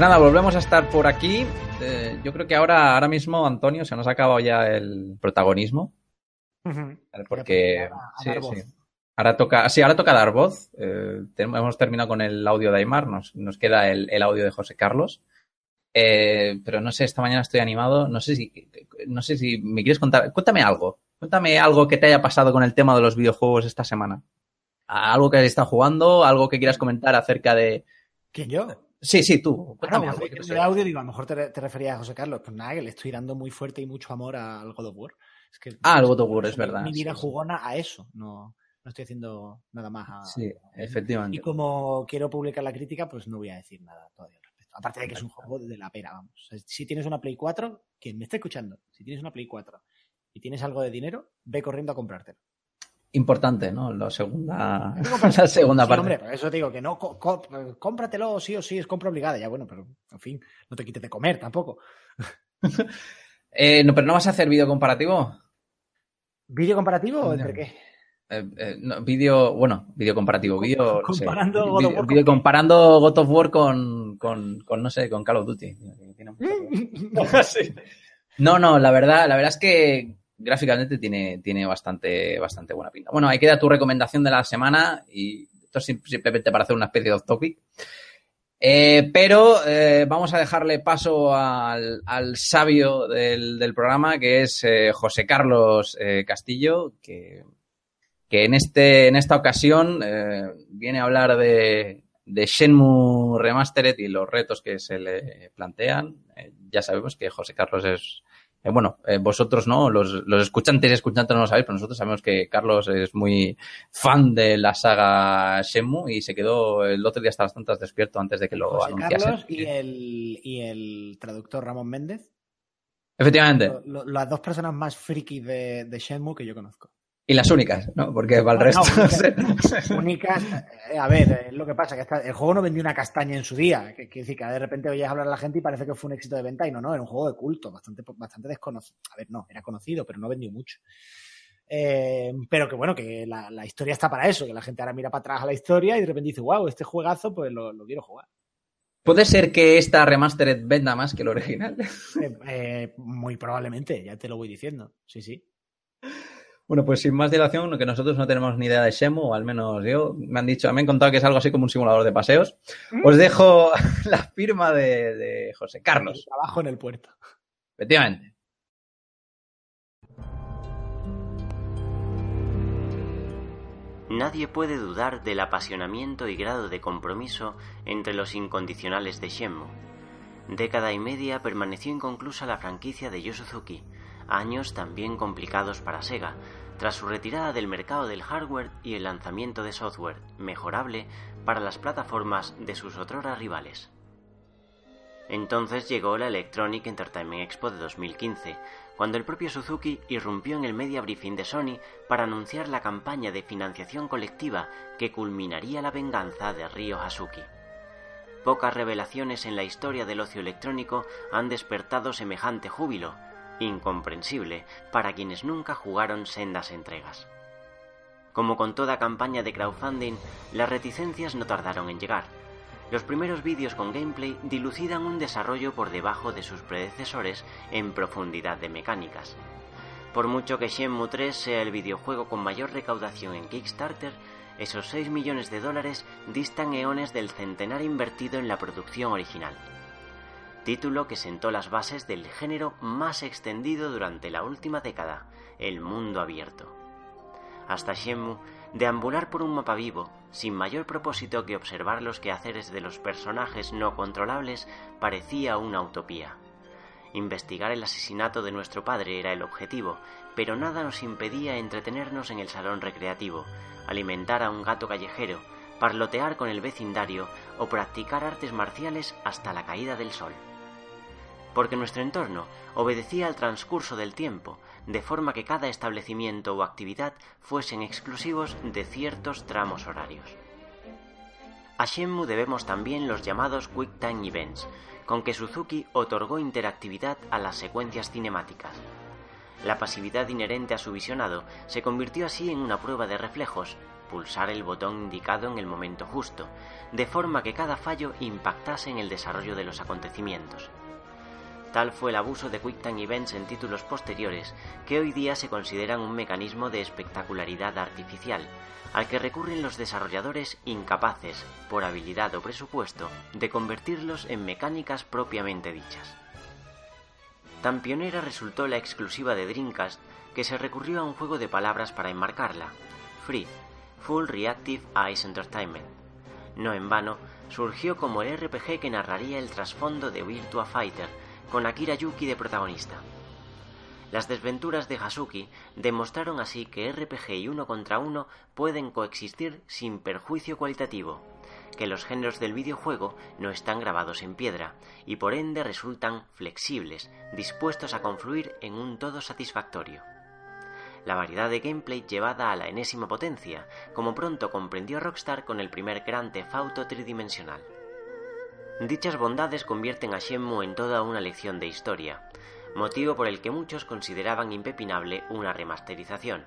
Pues nada, volvemos a estar por aquí. Eh, yo creo que ahora, ahora mismo, Antonio, se nos ha acabado ya el protagonismo. Porque A- a sí, dar voz. sí. Ahora toca, sí, ahora toca dar voz. Eh, tenemos- hemos terminado con el audio de Aymar, nos, nos queda el, el audio de José Carlos. Eh, pero no sé, esta mañana estoy animado. No sé si, no sé si me quieres contar. Cuéntame algo. Cuéntame algo que te haya pasado con el tema de los videojuegos esta semana. Algo que hayas estado jugando, algo que quieras comentar acerca de. ¿Quién yo? Sí, sí, tú. Algo. audio, digo, a lo mejor te, te referías a José Carlos. Pues nada, que le estoy dando muy fuerte y mucho amor al God of War. Es que, Ah, al God of War, es verdad, Mi vida sí, jugona a eso. No, no estoy haciendo nada más. a- Sí, Y efectivamente. como quiero publicar la crítica, pues no voy a decir nada todavía al respecto. Aparte de que es un juego de la pera, vamos. Si tienes una Play 4, quien me esté escuchando, si tienes una Play 4 y tienes algo de dinero, ve corriendo a comprártelo. Importante, ¿no? La segunda, la segunda Sí, parte. hombre, por eso te digo que no, co- co- cómpratelo sí o sí, es compra obligada. Ya bueno, pero en fin, no te quites de comer tampoco. Eh, no, pero no vas a hacer vídeo comparativo. ¿Vídeo comparativo o entre qué? Eh, eh, no, vídeo, bueno, vídeo comparativo, vídeo, no sé, Comparando God con- comparando God of War con, con, con, no sé, con Call of Duty. No, no, la verdad, la verdad es que gráficamente tiene, tiene bastante, bastante buena pinta. Bueno, ahí queda tu recomendación de la semana y esto es sim- simplemente para hacer una especie de off topic. Eh, pero eh, vamos a dejarle paso al, al sabio del, del programa, que es eh, José Carlos Castillo, que, que en, este, en esta ocasión viene a hablar de, de Shenmue Remastered y los retos que se le plantean. Ya sabemos que José Carlos es, eh, bueno, eh, vosotros no, los, los escuchantes y escuchantes no lo sabéis, pero nosotros sabemos que Carlos es muy fan de la saga Shenmue y se quedó el otro día hasta las tantas despierto antes de que lo José. Carlos y el, y el traductor Ramón Méndez. Efectivamente. Lo- lo- las dos personas más frikis de, de Shenmue que yo conozco. Y las únicas, ¿no? Porque para el No, resto. no, únicas, únicas, eh, a ver, es lo que pasa, que el juego no vendió una castaña en su día. Que, que decir que de repente oyes hablar a la gente y parece que fue un éxito de venta y no, no, era un juego de culto, bastante, bastante desconocido. A ver, no, era conocido, pero no vendió mucho. Eh, pero que bueno, que la, la historia está para eso, que la gente ahora mira para atrás a la historia y de repente dice, wow, este juegazo, pues lo, lo quiero jugar. ¿Puede ser que esta remastered venda más que el original? Eh, eh, muy probablemente, ya te lo voy diciendo. Sí, sí. Bueno, pues sin más dilación, que nosotros no tenemos ni idea de Shemu, o al menos yo, me han dicho, me han contado que es algo así como un simulador de paseos. Os dejo la firma de, de José Carlos, Trabajo en el puerto. efectivamente. Nadie puede dudar del apasionamiento y grado de compromiso entre los incondicionales de Shenmue. Década y media permaneció inconclusa la franquicia de Yu Suzuki, años también complicados para Sega, tras su retirada del mercado del hardware y el lanzamiento de software mejorable para las plataformas de sus otrora rivales. Entonces llegó la Electronic Entertainment Expo de 2015, cuando el propio Suzuki irrumpió en el media briefing de Sony para anunciar la campaña de financiación colectiva que culminaría la venganza de Ryo Hasuki. Pocas revelaciones en la historia del ocio electrónico han despertado semejante júbilo, incomprensible para quienes nunca jugaron sendas entregas. Como con toda campaña de crowdfunding, las reticencias no tardaron en llegar. Los primeros vídeos con gameplay dilucidan un desarrollo por debajo de sus predecesores en profundidad de mecánicas. Por mucho que Shenmue 3 sea el videojuego con mayor recaudación en Kickstarter, esos 6 millones de dólares distan eones del centenar invertido en la producción original. Título que sentó las bases del género más extendido durante la última década, el mundo abierto. Hasta Shenmue, deambular por un mapa vivo, sin mayor propósito que observar los quehaceres de los personajes no controlables, parecía una utopía. Investigar el asesinato de nuestro padre era el objetivo, pero nada nos impedía entretenernos en el salón recreativo, alimentar a un gato callejero, parlotear con el vecindario o practicar artes marciales hasta la caída del sol. Porque nuestro entorno obedecía al transcurso del tiempo, de forma que cada establecimiento o actividad fuesen exclusivos de ciertos tramos horarios. A Shenmue debemos también los llamados Quick Time Events, con que Suzuki otorgó interactividad a las secuencias cinemáticas. La pasividad inherente a su visionado se convirtió así en una prueba de reflejos, pulsar el botón indicado en el momento justo, de forma que cada fallo impactase en el desarrollo de los acontecimientos. Tal fue el abuso de QuickTime Events en títulos posteriores, que hoy día se consideran un mecanismo de espectacularidad artificial, al que recurren los desarrolladores incapaces, por habilidad o presupuesto, de convertirlos en mecánicas propiamente dichas. Tan pionera resultó la exclusiva de Dreamcast que se recurrió a un juego de palabras para enmarcarla, Free, Full Reactive Eyes Entertainment. No en vano, surgió como el RPG que narraría el trasfondo de Virtua Fighter, con Akira Yuki de protagonista. Las desventuras de Hasuki demostraron así que RPG y uno contra uno pueden coexistir sin perjuicio cualitativo, que los géneros del videojuego no están grabados en piedra y por ende resultan flexibles, dispuestos a confluir en un todo satisfactorio. La variedad de gameplay llevada a la enésima potencia, como pronto comprendió Rockstar con el primer Grand Theft Auto tridimensional. Dichas bondades convierten a Shenmue en toda una lección de historia, motivo por el que muchos consideraban impepinable una remasterización.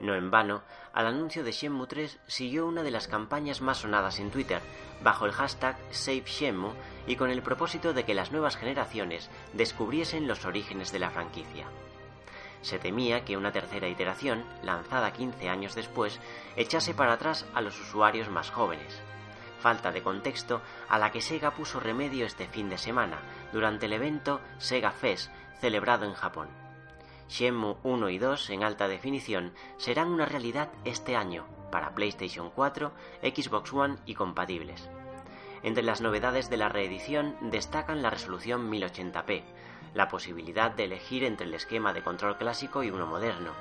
No en vano, al anuncio de Shenmue 3 siguió una de las campañas más sonadas en Twitter, bajo el hashtag SaveShenmue y con el propósito de que las nuevas generaciones descubriesen los orígenes de la franquicia. Se temía que una tercera iteración, lanzada 15 años después, echase para atrás a los usuarios más jóvenes falta de contexto a la que Sega puso remedio este fin de semana durante el evento Sega Fest celebrado en Japón. Shenmue 1 y 2 en alta definición serán una realidad este año para PlayStation 4, Xbox One y compatibles. Entre las novedades de la reedición destacan la resolución 1080p, la posibilidad de elegir entre el esquema de control clásico y uno moderno,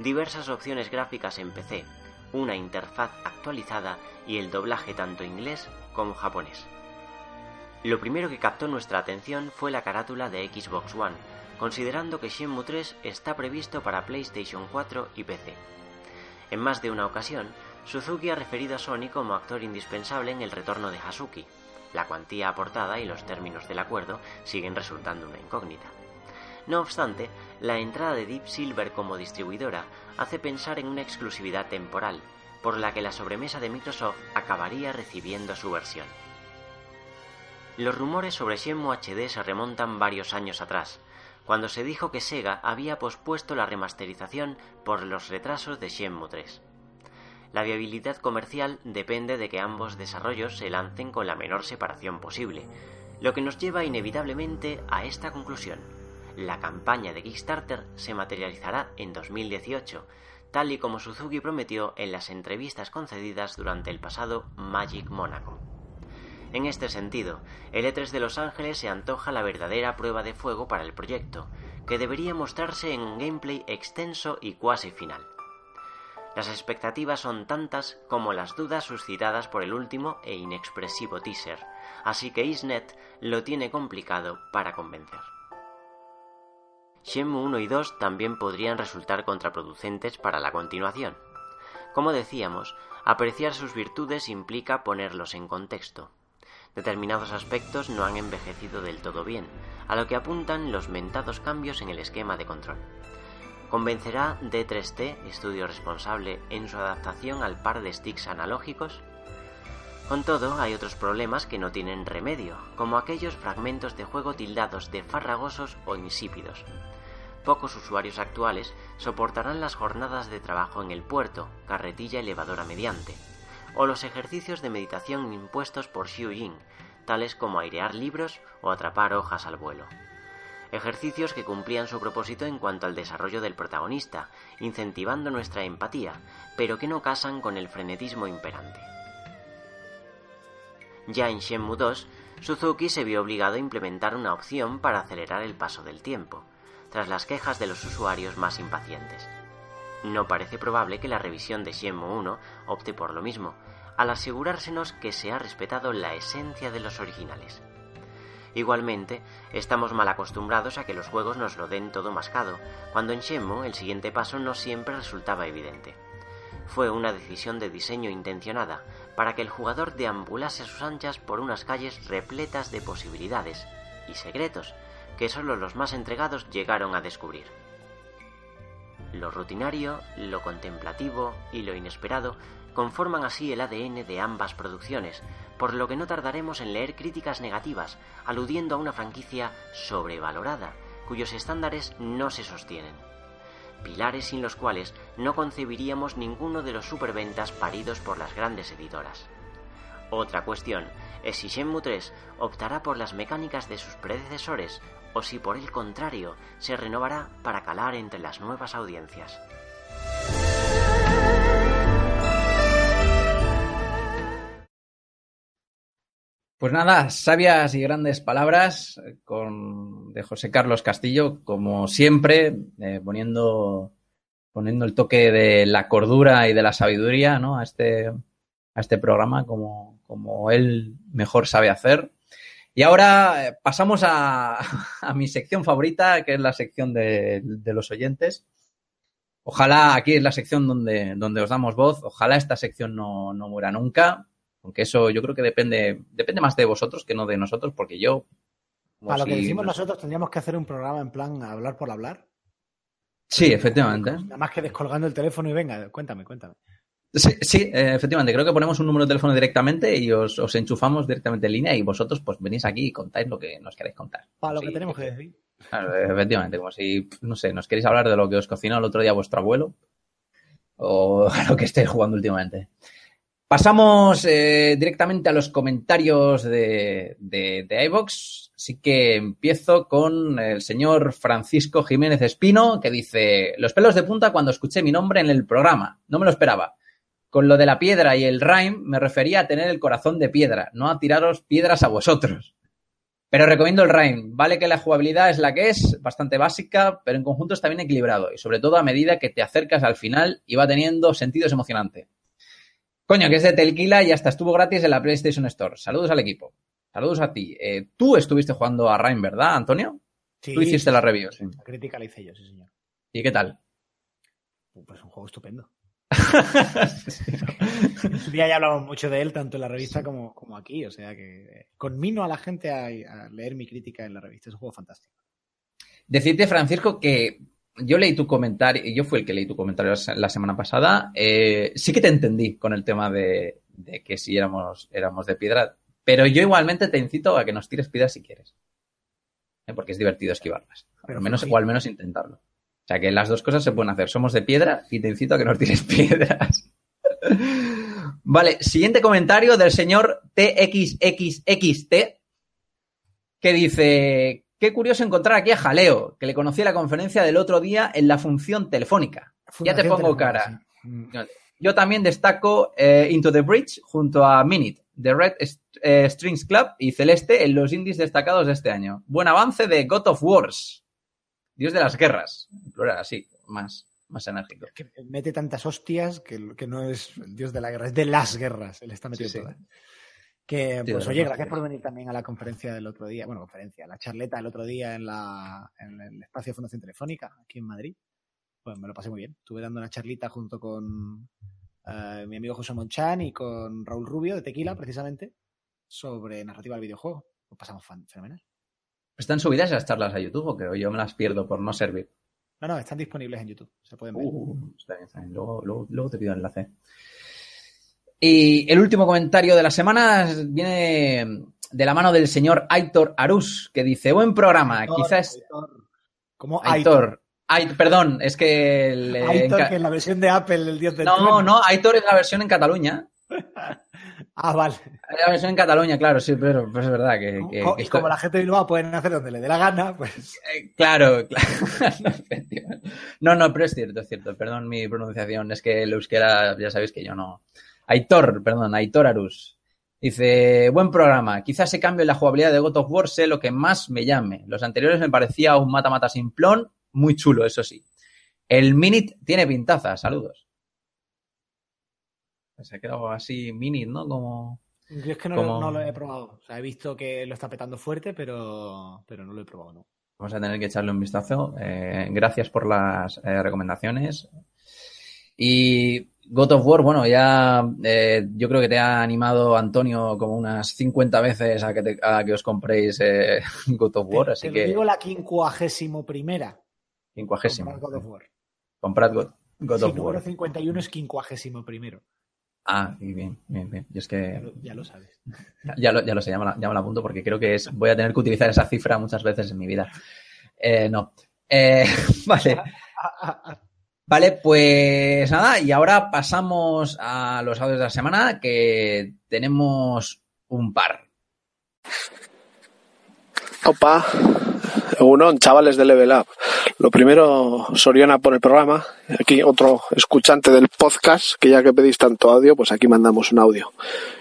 diversas opciones gráficas en PC, una interfaz actualizada y el doblaje tanto inglés como japonés. Lo primero que captó nuestra atención fue la carátula de Xbox One, considerando que Shenmue 3 está previsto para PlayStation 4 y PC. En más de una ocasión, Suzuki ha referido a Sony como actor indispensable en el retorno de Hasuki. La cuantía aportada y los términos del acuerdo siguen resultando una incógnita. No obstante, la entrada de Deep Silver como distribuidora hace pensar en una exclusividad temporal, por la que la sobremesa de Microsoft acabaría recibiendo su versión. Los rumores sobre Shenmue HD se remontan varios años atrás, cuando se dijo que Sega había pospuesto la remasterización por los retrasos de Shenmue 3. La viabilidad comercial depende de que ambos desarrollos se lancen con la menor separación posible, lo que nos lleva inevitablemente a esta conclusión. La campaña de Kickstarter se materializará en 2018, tal y como Suzuki prometió en las entrevistas concedidas durante el pasado Magic Monaco. En este sentido, el E3 de Los Ángeles se antoja la verdadera prueba de fuego para el proyecto, que debería mostrarse en un gameplay extenso y cuasi final. Las expectativas son tantas como las dudas suscitadas por el último e inexpresivo teaser, así que Isnet lo tiene complicado para convencer. Shenmue 1 y 2 también podrían resultar contraproducentes para la continuación. Como decíamos, apreciar sus virtudes implica ponerlos en contexto. Determinados aspectos no han envejecido del todo bien, a lo que apuntan los mentados cambios en el esquema de control. ¿Convencerá D3T, estudio responsable, en su adaptación al par de sticks analógicos? Con todo, hay otros problemas que no tienen remedio, como aquellos fragmentos de juego tildados de farragosos o insípidos, Pocos usuarios actuales soportarán las jornadas de trabajo en el puerto, carretilla elevadora mediante, o los ejercicios de meditación impuestos por Xiu Jing, tales como airear libros o atrapar hojas al vuelo. Ejercicios que cumplían su propósito en cuanto al desarrollo del protagonista, incentivando nuestra empatía, pero que no casan con el frenetismo imperante. Ya en Shenmue 2, Suzuki se vio obligado a implementar una opción para acelerar el paso del tiempo, tras las quejas de los usuarios más impacientes. No parece probable que la revisión de Shenmue 1 opte por lo mismo, al asegurársenos que se ha respetado la esencia de los originales. Igualmente, estamos mal acostumbrados a que los juegos nos lo den todo mascado, cuando en Shenmue el siguiente paso no siempre resultaba evidente. Fue una decisión de diseño intencionada, para que el jugador deambulase a sus anchas por unas calles repletas de posibilidades y secretos que solo los más entregados llegaron a descubrir. Lo rutinario, lo contemplativo y lo inesperado conforman así el ADN de ambas producciones, por lo que no tardaremos en leer críticas negativas, aludiendo a una franquicia sobrevalorada, cuyos estándares no se sostienen. Pilares sin los cuales no concebiríamos ninguno de los superventas paridos por las grandes editoras. Otra cuestión es si Shenmue 3 optará por las mecánicas de sus predecesores o si por el contrario se renovará para calar entre las nuevas audiencias. Pues nada, sabias y grandes palabras con, de José Carlos Castillo, como siempre, eh, poniendo, poniendo el toque de la cordura y de la sabiduría ¿no? a, este, a este programa, como, como él mejor sabe hacer. Y ahora eh, pasamos a, a, mi sección favorita, que es la sección de, de, los oyentes. Ojalá aquí es la sección donde, donde os damos voz. Ojalá esta sección no, no muera nunca. Aunque eso yo creo que depende, depende más de vosotros que no de nosotros, porque yo. Para lo que decimos nosotros, tendríamos que hacer un programa en plan hablar por hablar. Sí, efectivamente. Nada más que descolgando el teléfono y venga, cuéntame, cuéntame. Sí, sí eh, efectivamente. Creo que ponemos un número de teléfono directamente y os, os, enchufamos directamente en línea y vosotros pues venís aquí y contáis lo que nos queréis contar. Para lo sí, que tenemos que decir. Claro, efectivamente, como si, no sé, nos queréis hablar de lo que os cocinó el otro día vuestro abuelo o lo que estéis jugando últimamente. Pasamos eh, directamente a los comentarios de, de, de iVox. Así que empiezo con el señor Francisco Jiménez Espino, que dice: Los pelos de punta cuando escuché mi nombre en el programa. No me lo esperaba. Con lo de la piedra y el rhyme me refería a tener el corazón de piedra, no a tiraros piedras a vosotros. Pero recomiendo el rhyme. Vale que la jugabilidad es la que es, bastante básica, pero en conjunto está bien equilibrado y sobre todo a medida que te acercas al final y va teniendo sentidos emocionantes. Coño, que es de Telquila y hasta estuvo gratis en la PlayStation Store. Saludos al equipo. Saludos a ti. Eh, tú estuviste jugando a Rhyme, ¿verdad, Antonio? Sí, Tú hiciste la review, sí. La crítica la hice yo, sí, señor. ¿Y qué tal? Pues un juego estupendo. En su día ya hablamos mucho de él, tanto en la revista como, como aquí. O sea que conmino a la gente a, a, leer mi crítica en la revista. Es un juego fantástico. Decirte, Francisco, que yo leí tu comentario, yo fui el que leí tu comentario la semana pasada. Eh, sí que te entendí con el tema de, de, que si éramos, éramos de piedra, pero yo igualmente te incito a que nos tires piedras si quieres. ¿eh? Porque es divertido esquivarlas. Pero al menos, o al menos intentarlo. O sea que las dos cosas se pueden hacer. Somos de piedra y te incito a que nos tires piedras. vale, siguiente comentario del señor TXXXT que dice, qué curioso encontrar aquí a Jaleo, que le conocí en la conferencia del otro día en la función telefónica. Fundación ya te pongo cara. Yo también destaco eh, Into the Bridge junto a Minute, The Red eh, Strings Club y Celeste en los indies destacados de este año. Buen avance de God of Wars. Dios de las guerras. En plural, así, más, más enérgico. Que mete tantas hostias que, que, no es el Dios de la guerra, es de las guerras. Él está metido sí, todas. Sí. Que, pues, oye, gracias por venir también a la conferencia del otro día, bueno, conferencia, la charleta del otro día en, la, en el espacio de Fundación Telefónica, aquí en Madrid. Pues me lo pasé muy bien. Estuve dando una charlita junto con uh, mi amigo José Monchan y con Raúl Rubio de Tequila, precisamente, sobre narrativa del videojuego. Lo pasamos fenomenal. ¿Están subidas esas charlas a YouTube o que yo me las pierdo por no servir? No, no, están disponibles en YouTube. Se pueden ver. Uh, está bien, está bien. Luego, luego, luego, te pido el enlace. Y el último comentario de la semana viene de la mano del señor Aitor Arús, que dice, buen programa, Aitor, quizás... Aitor. ¿Cómo Aitor? Aitor. perdón, es que... El, Aitor, en... que en la versión de Apple, el dios del No, no, Aitor es la versión en Cataluña. Ah, vale. Versión en Cataluña, claro, sí, pero, es verdad que. que, y como la gente de Bilbao pueden hacer donde le dé la gana, pues. Eh, claro, claro. no, no, pero es cierto, es cierto. Perdón mi pronunciación, es que el euskera, ya sabéis que yo no. Aitor, perdón, Aitor Arus. Dice, buen programa. Quizás ese cambio en la jugabilidad de God of War sea lo que más me llame. Los anteriores me parecía un mata-mata simplón, muy chulo, eso sí. El Minit tiene pintaza, saludos. Se ha quedado así Minit, ¿no? Como... Yo es que no, como... no, lo he probado. O sea, he visto que lo está petando fuerte, pero, pero no lo he probado, ¿no? Vamos a tener que echarle un vistazo. Eh, gracias por las eh, recomendaciones. Y God of War, bueno, ya eh, yo creo que te ha animado Antonio como unas 50 veces a que, te, a que os compréis eh, God of War, te, así te que... digo la quincuagésimo primera. Quincuagésimo. Comprad God of War. Comprad God, of número War. 51 es quincuagésimo primero. Ah, bien, bien, bien. Y es que Ya lo, ya lo sabes. ya lo, ya lo sé, ya me, la, ya me la apunto porque creo que es, voy a tener que utilizar esa cifra muchas veces en mi vida. Eh, no. Eh, vale. Vale, pues nada, y ahora pasamos a los audios de la semana, que tenemos un par. Opa, Egunon, chavales de Level Up. Lo primero, Soriana por el programa. Aquí otro escuchante del podcast, que ya que pedís tanto audio, pues aquí mandamos un audio.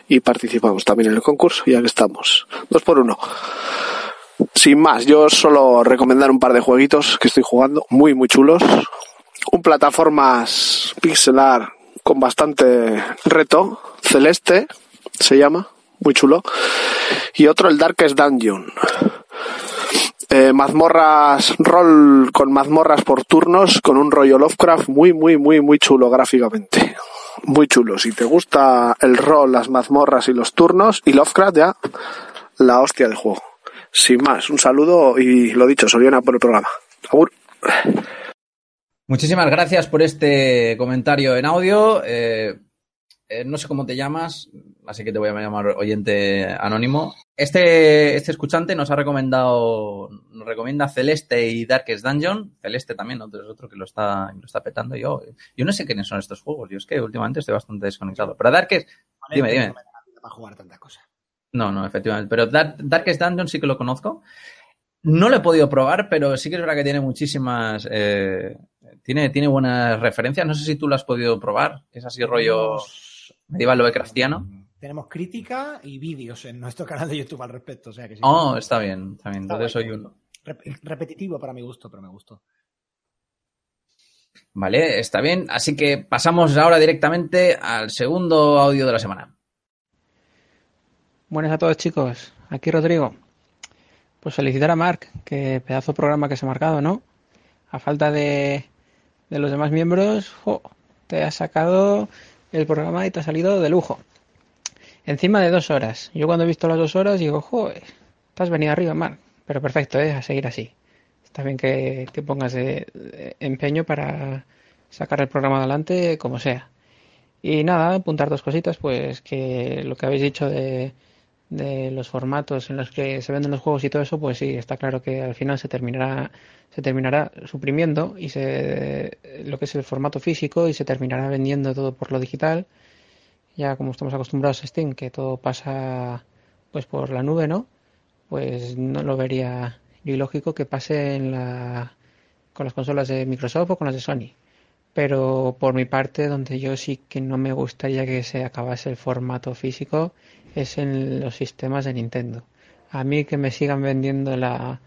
Y participamos también en el concurso, ya que estamos. Dos por uno. Sin más, yo solo recomendar un par de jueguitos que estoy jugando, muy, muy chulos. Un plataformas pixelar con bastante reto, Celeste, se llama, muy chulo. Y otro, el Darkest Dungeon. Eh, mazmorras, rol con mazmorras por turnos, con un rollo Lovecraft muy, muy, muy, muy chulo gráficamente. Muy chulo. Si te gusta el rol, las mazmorras y los turnos, y Lovecraft ya, la hostia del juego. Sin más, un saludo y lo dicho, Soriana por el programa. Agur. Muchísimas gracias por este comentario en audio. Eh, eh, no sé cómo te llamas, así que te voy a llamar oyente anónimo. Este, este escuchante nos ha recomendado, nos recomienda Celeste y Darkest Dungeon. Celeste también, otro, es otro que lo está, lo está petando. Yo, yo no sé quiénes son estos juegos. Yo es que últimamente estoy bastante desconectado. Pero Darkest, dime, dime. Para jugar tanta cosa. No, no, efectivamente. Pero Dark, Darkest Dungeon sí que lo conozco. No lo he podido probar, pero sí que es verdad que tiene muchísimas. Eh, tiene, tiene buenas referencias. No sé si tú lo has podido probar. Es así rollo medieval Lovecraftiano. Tenemos crítica y vídeos en nuestro canal de YouTube al respecto. O sea que sí. Oh, está bien, está bien. Está Entonces soy uno. Rep- repetitivo para mi gusto, pero me gustó. Vale, está bien. Así que pasamos ahora directamente al segundo audio de la semana. Buenas a todos chicos, aquí Rodrigo. Pues felicitar a Marc, que pedazo de programa que se ha marcado, ¿no? A falta de, de los demás miembros, jo, te has sacado el programa y te ha salido de lujo. Encima de dos horas. Yo cuando he visto las dos horas digo, joder, te has venido arriba, Marc. Pero perfecto, ¿eh? A seguir así. Está bien que, que pongas de empeño para sacar el programa adelante como sea. Y nada, apuntar dos cositas, pues que lo que habéis dicho de, de los formatos en los que se venden los juegos y todo eso, pues sí, está claro que al final se terminará, se terminará suprimiendo y se, lo que es el formato físico y se terminará vendiendo todo por lo digital. Ya como estamos acostumbrados a Steam, que todo pasa pues por la nube, ¿no? Pues no lo vería ilógico que pase en la, con las consolas de Microsoft o con las de Sony. Pero por mi parte, donde yo sí que no me gustaría que se acabase el formato físico es en los sistemas de Nintendo. A mí que me sigan vendiendo la,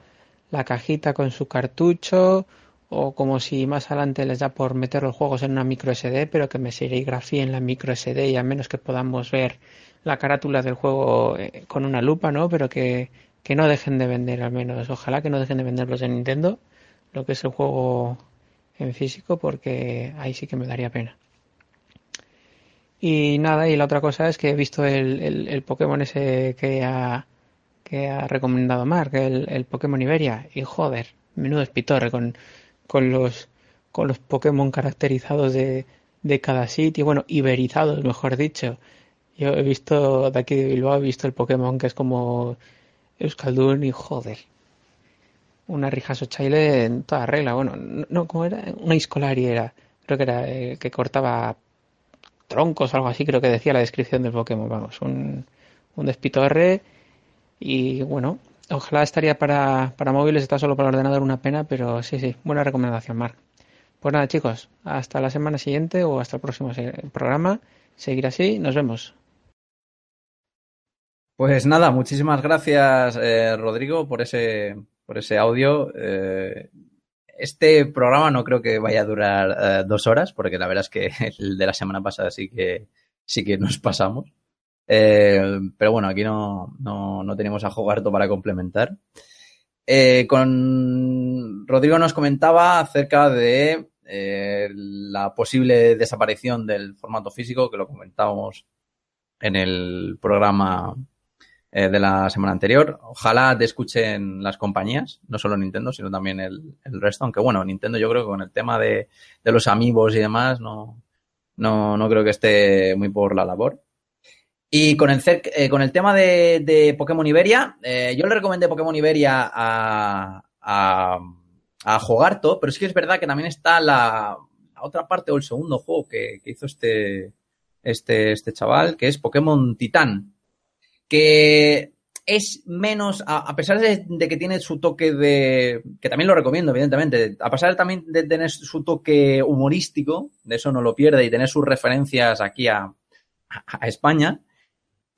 la cajita con su cartucho o como si más adelante les da por meter los juegos en una micro SD, pero que me serigrafíen la micro SD y a menos que podamos ver la carátula del juego eh, con una lupa, ¿no? Pero que, que no dejen de vender al menos, ojalá que no dejen de vender los de Nintendo, lo que es el juego en físico, porque ahí sí que me daría pena. Y nada, y la otra cosa es que he visto el, el, Pokémon ese que ha, que ha recomendado Mark, el, Pokémon Iberia, y joder, menudo espitorre con, con los con los Pokémon caracterizados de, de cada sitio, bueno, iberizados, mejor dicho. Yo he visto de aquí de Bilbao, he visto el Pokémon que es como Euskaldun y joder. Una Rijaso Chaile en toda regla, bueno, no, no, ¿cómo era? Una Iscolari era, creo que era el que cortaba troncos o algo así, creo que decía la descripción del Pokémon, vamos, un, un despitorre y bueno, ojalá estaría para, para móviles, está solo para ordenador una pena, pero sí, sí, buena recomendación, Marc. Pues nada, chicos, hasta la semana siguiente o hasta el próximo programa. Seguir así, nos vemos. Pues nada, muchísimas gracias, eh, Rodrigo, por ese, por ese audio. Eh, este programa no creo que vaya a durar eh, dos horas, porque la verdad es que el de la semana pasada sí que, sí que nos pasamos. Eh, pero bueno, aquí no, no, no tenemos a Jogarto para complementar. Eh, con Rodrigo nos comentaba acerca de la posible desaparición del formato físico, que lo comentábamos en el programa eh, de la semana anterior. Ojalá te escuchen las compañías, no solo Nintendo, sino también el, el resto. Aunque bueno, Nintendo yo creo que con el tema de, de los amigos y demás no, No, no creo que esté muy por la labor. Y con el, eh, con el tema de, de Pokémon Iberia, eh, yo le recomendé Pokémon Iberia a, a, a Jogarto, pero sí que es verdad que también está la, la otra parte o el segundo juego que, que hizo este, este, este chaval, que es Pokémon Titán, que es menos, a, pesar de, que tiene su toque de, que también lo recomiendo, evidentemente, a pesar también de tener su toque humorístico, de eso no lo pierde, y tener sus referencias aquí a, a- a España,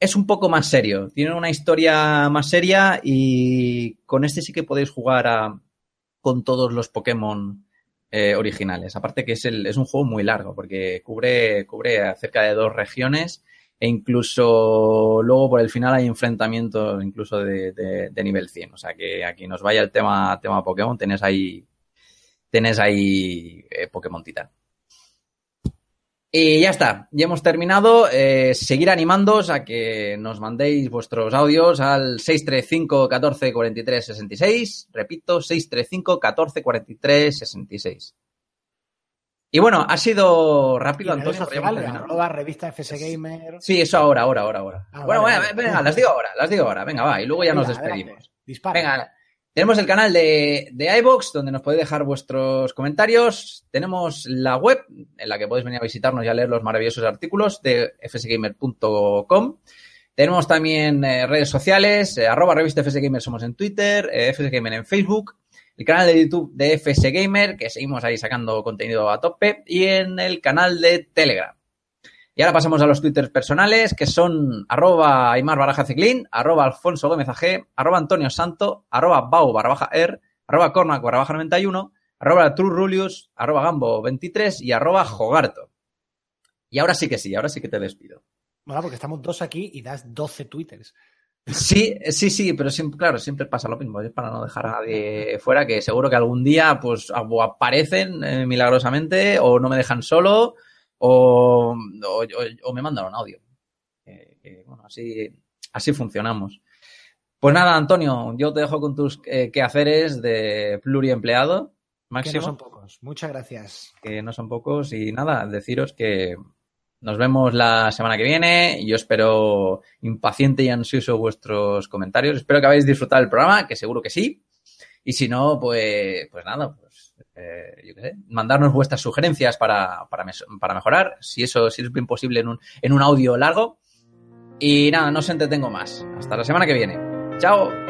es un poco más serio. Tiene una historia más seria y con este sí que podéis jugar a, con todos los Pokémon eh, originales. Aparte que es, el, es un juego muy largo porque cubre, cubre cerca de dos regiones e incluso luego por el final hay enfrentamientos incluso de, de- nivel 100. O sea que aquí nos vaya el tema, tema Pokémon, tenés ahí, tenés ahí eh, Pokémon Titán. Y ya está, ya hemos terminado. Eh, seguir animándoos a que nos mandéis vuestros audios al 635 14 43 66. Repito, 635 14 43 66. Y bueno, ha sido rápido, en Antonio. arroba revista FS Gamer. Sí, eso ahora, ahora, ahora, ahora. Ah, bueno, vale, venga, vale. venga, las digo ahora, las digo ahora. Venga, va, y luego ya nos despedimos. Dispara. Venga, tenemos el canal de, de iVox, donde nos podéis dejar vuestros comentarios. Tenemos la web, en la que podéis venir a visitarnos y a leer los maravillosos artículos de fsgamer.com. Tenemos también eh, redes sociales, eh, arroba revista FSGamer somos en Twitter, eh, FSGamer en Facebook, el canal de YouTube de FSGamer, que seguimos ahí sacando contenido a tope, y en el canal de Telegram. Y ahora pasamos a los twitters personales, que son arroba Aymar Baraja Ciclín, arroba Alfonso Gómez AG, arroba Antonio Santo, arroba Bau barra baja arroba Cormac barra baja 91, arroba True Rulius, arroba Gambo 23 y arroba Jogarto. Y ahora sí que sí, ahora sí que te despido. Bueno, porque estamos dos aquí y das 12 twitters. Sí, sí, sí, pero siempre, claro, siempre pasa lo mismo. Es para no dejar a nadie fuera, que seguro que algún día pues aparecen eh, milagrosamente o no me dejan solo o, o- me mandan un audio. Eh, que, bueno, así, así funcionamos. Pues nada, Antonio, yo te dejo con tus eh, quehaceres de pluriempleado Que máximo no son pocos. Muchas gracias. que no son pocos. Y nada, deciros que nos vemos la semana que viene. Yo espero impaciente y ansioso vuestros comentarios. Espero que habéis disfrutado del programa, que seguro que sí. Y si no, pues, pues nada, pues eh, yo sé, mandarnos vuestras sugerencias para, para, mejorar, si eso es bien posible en un, en un audio largo. Y nada, no os entretengo más. Hasta la semana que viene. Chao.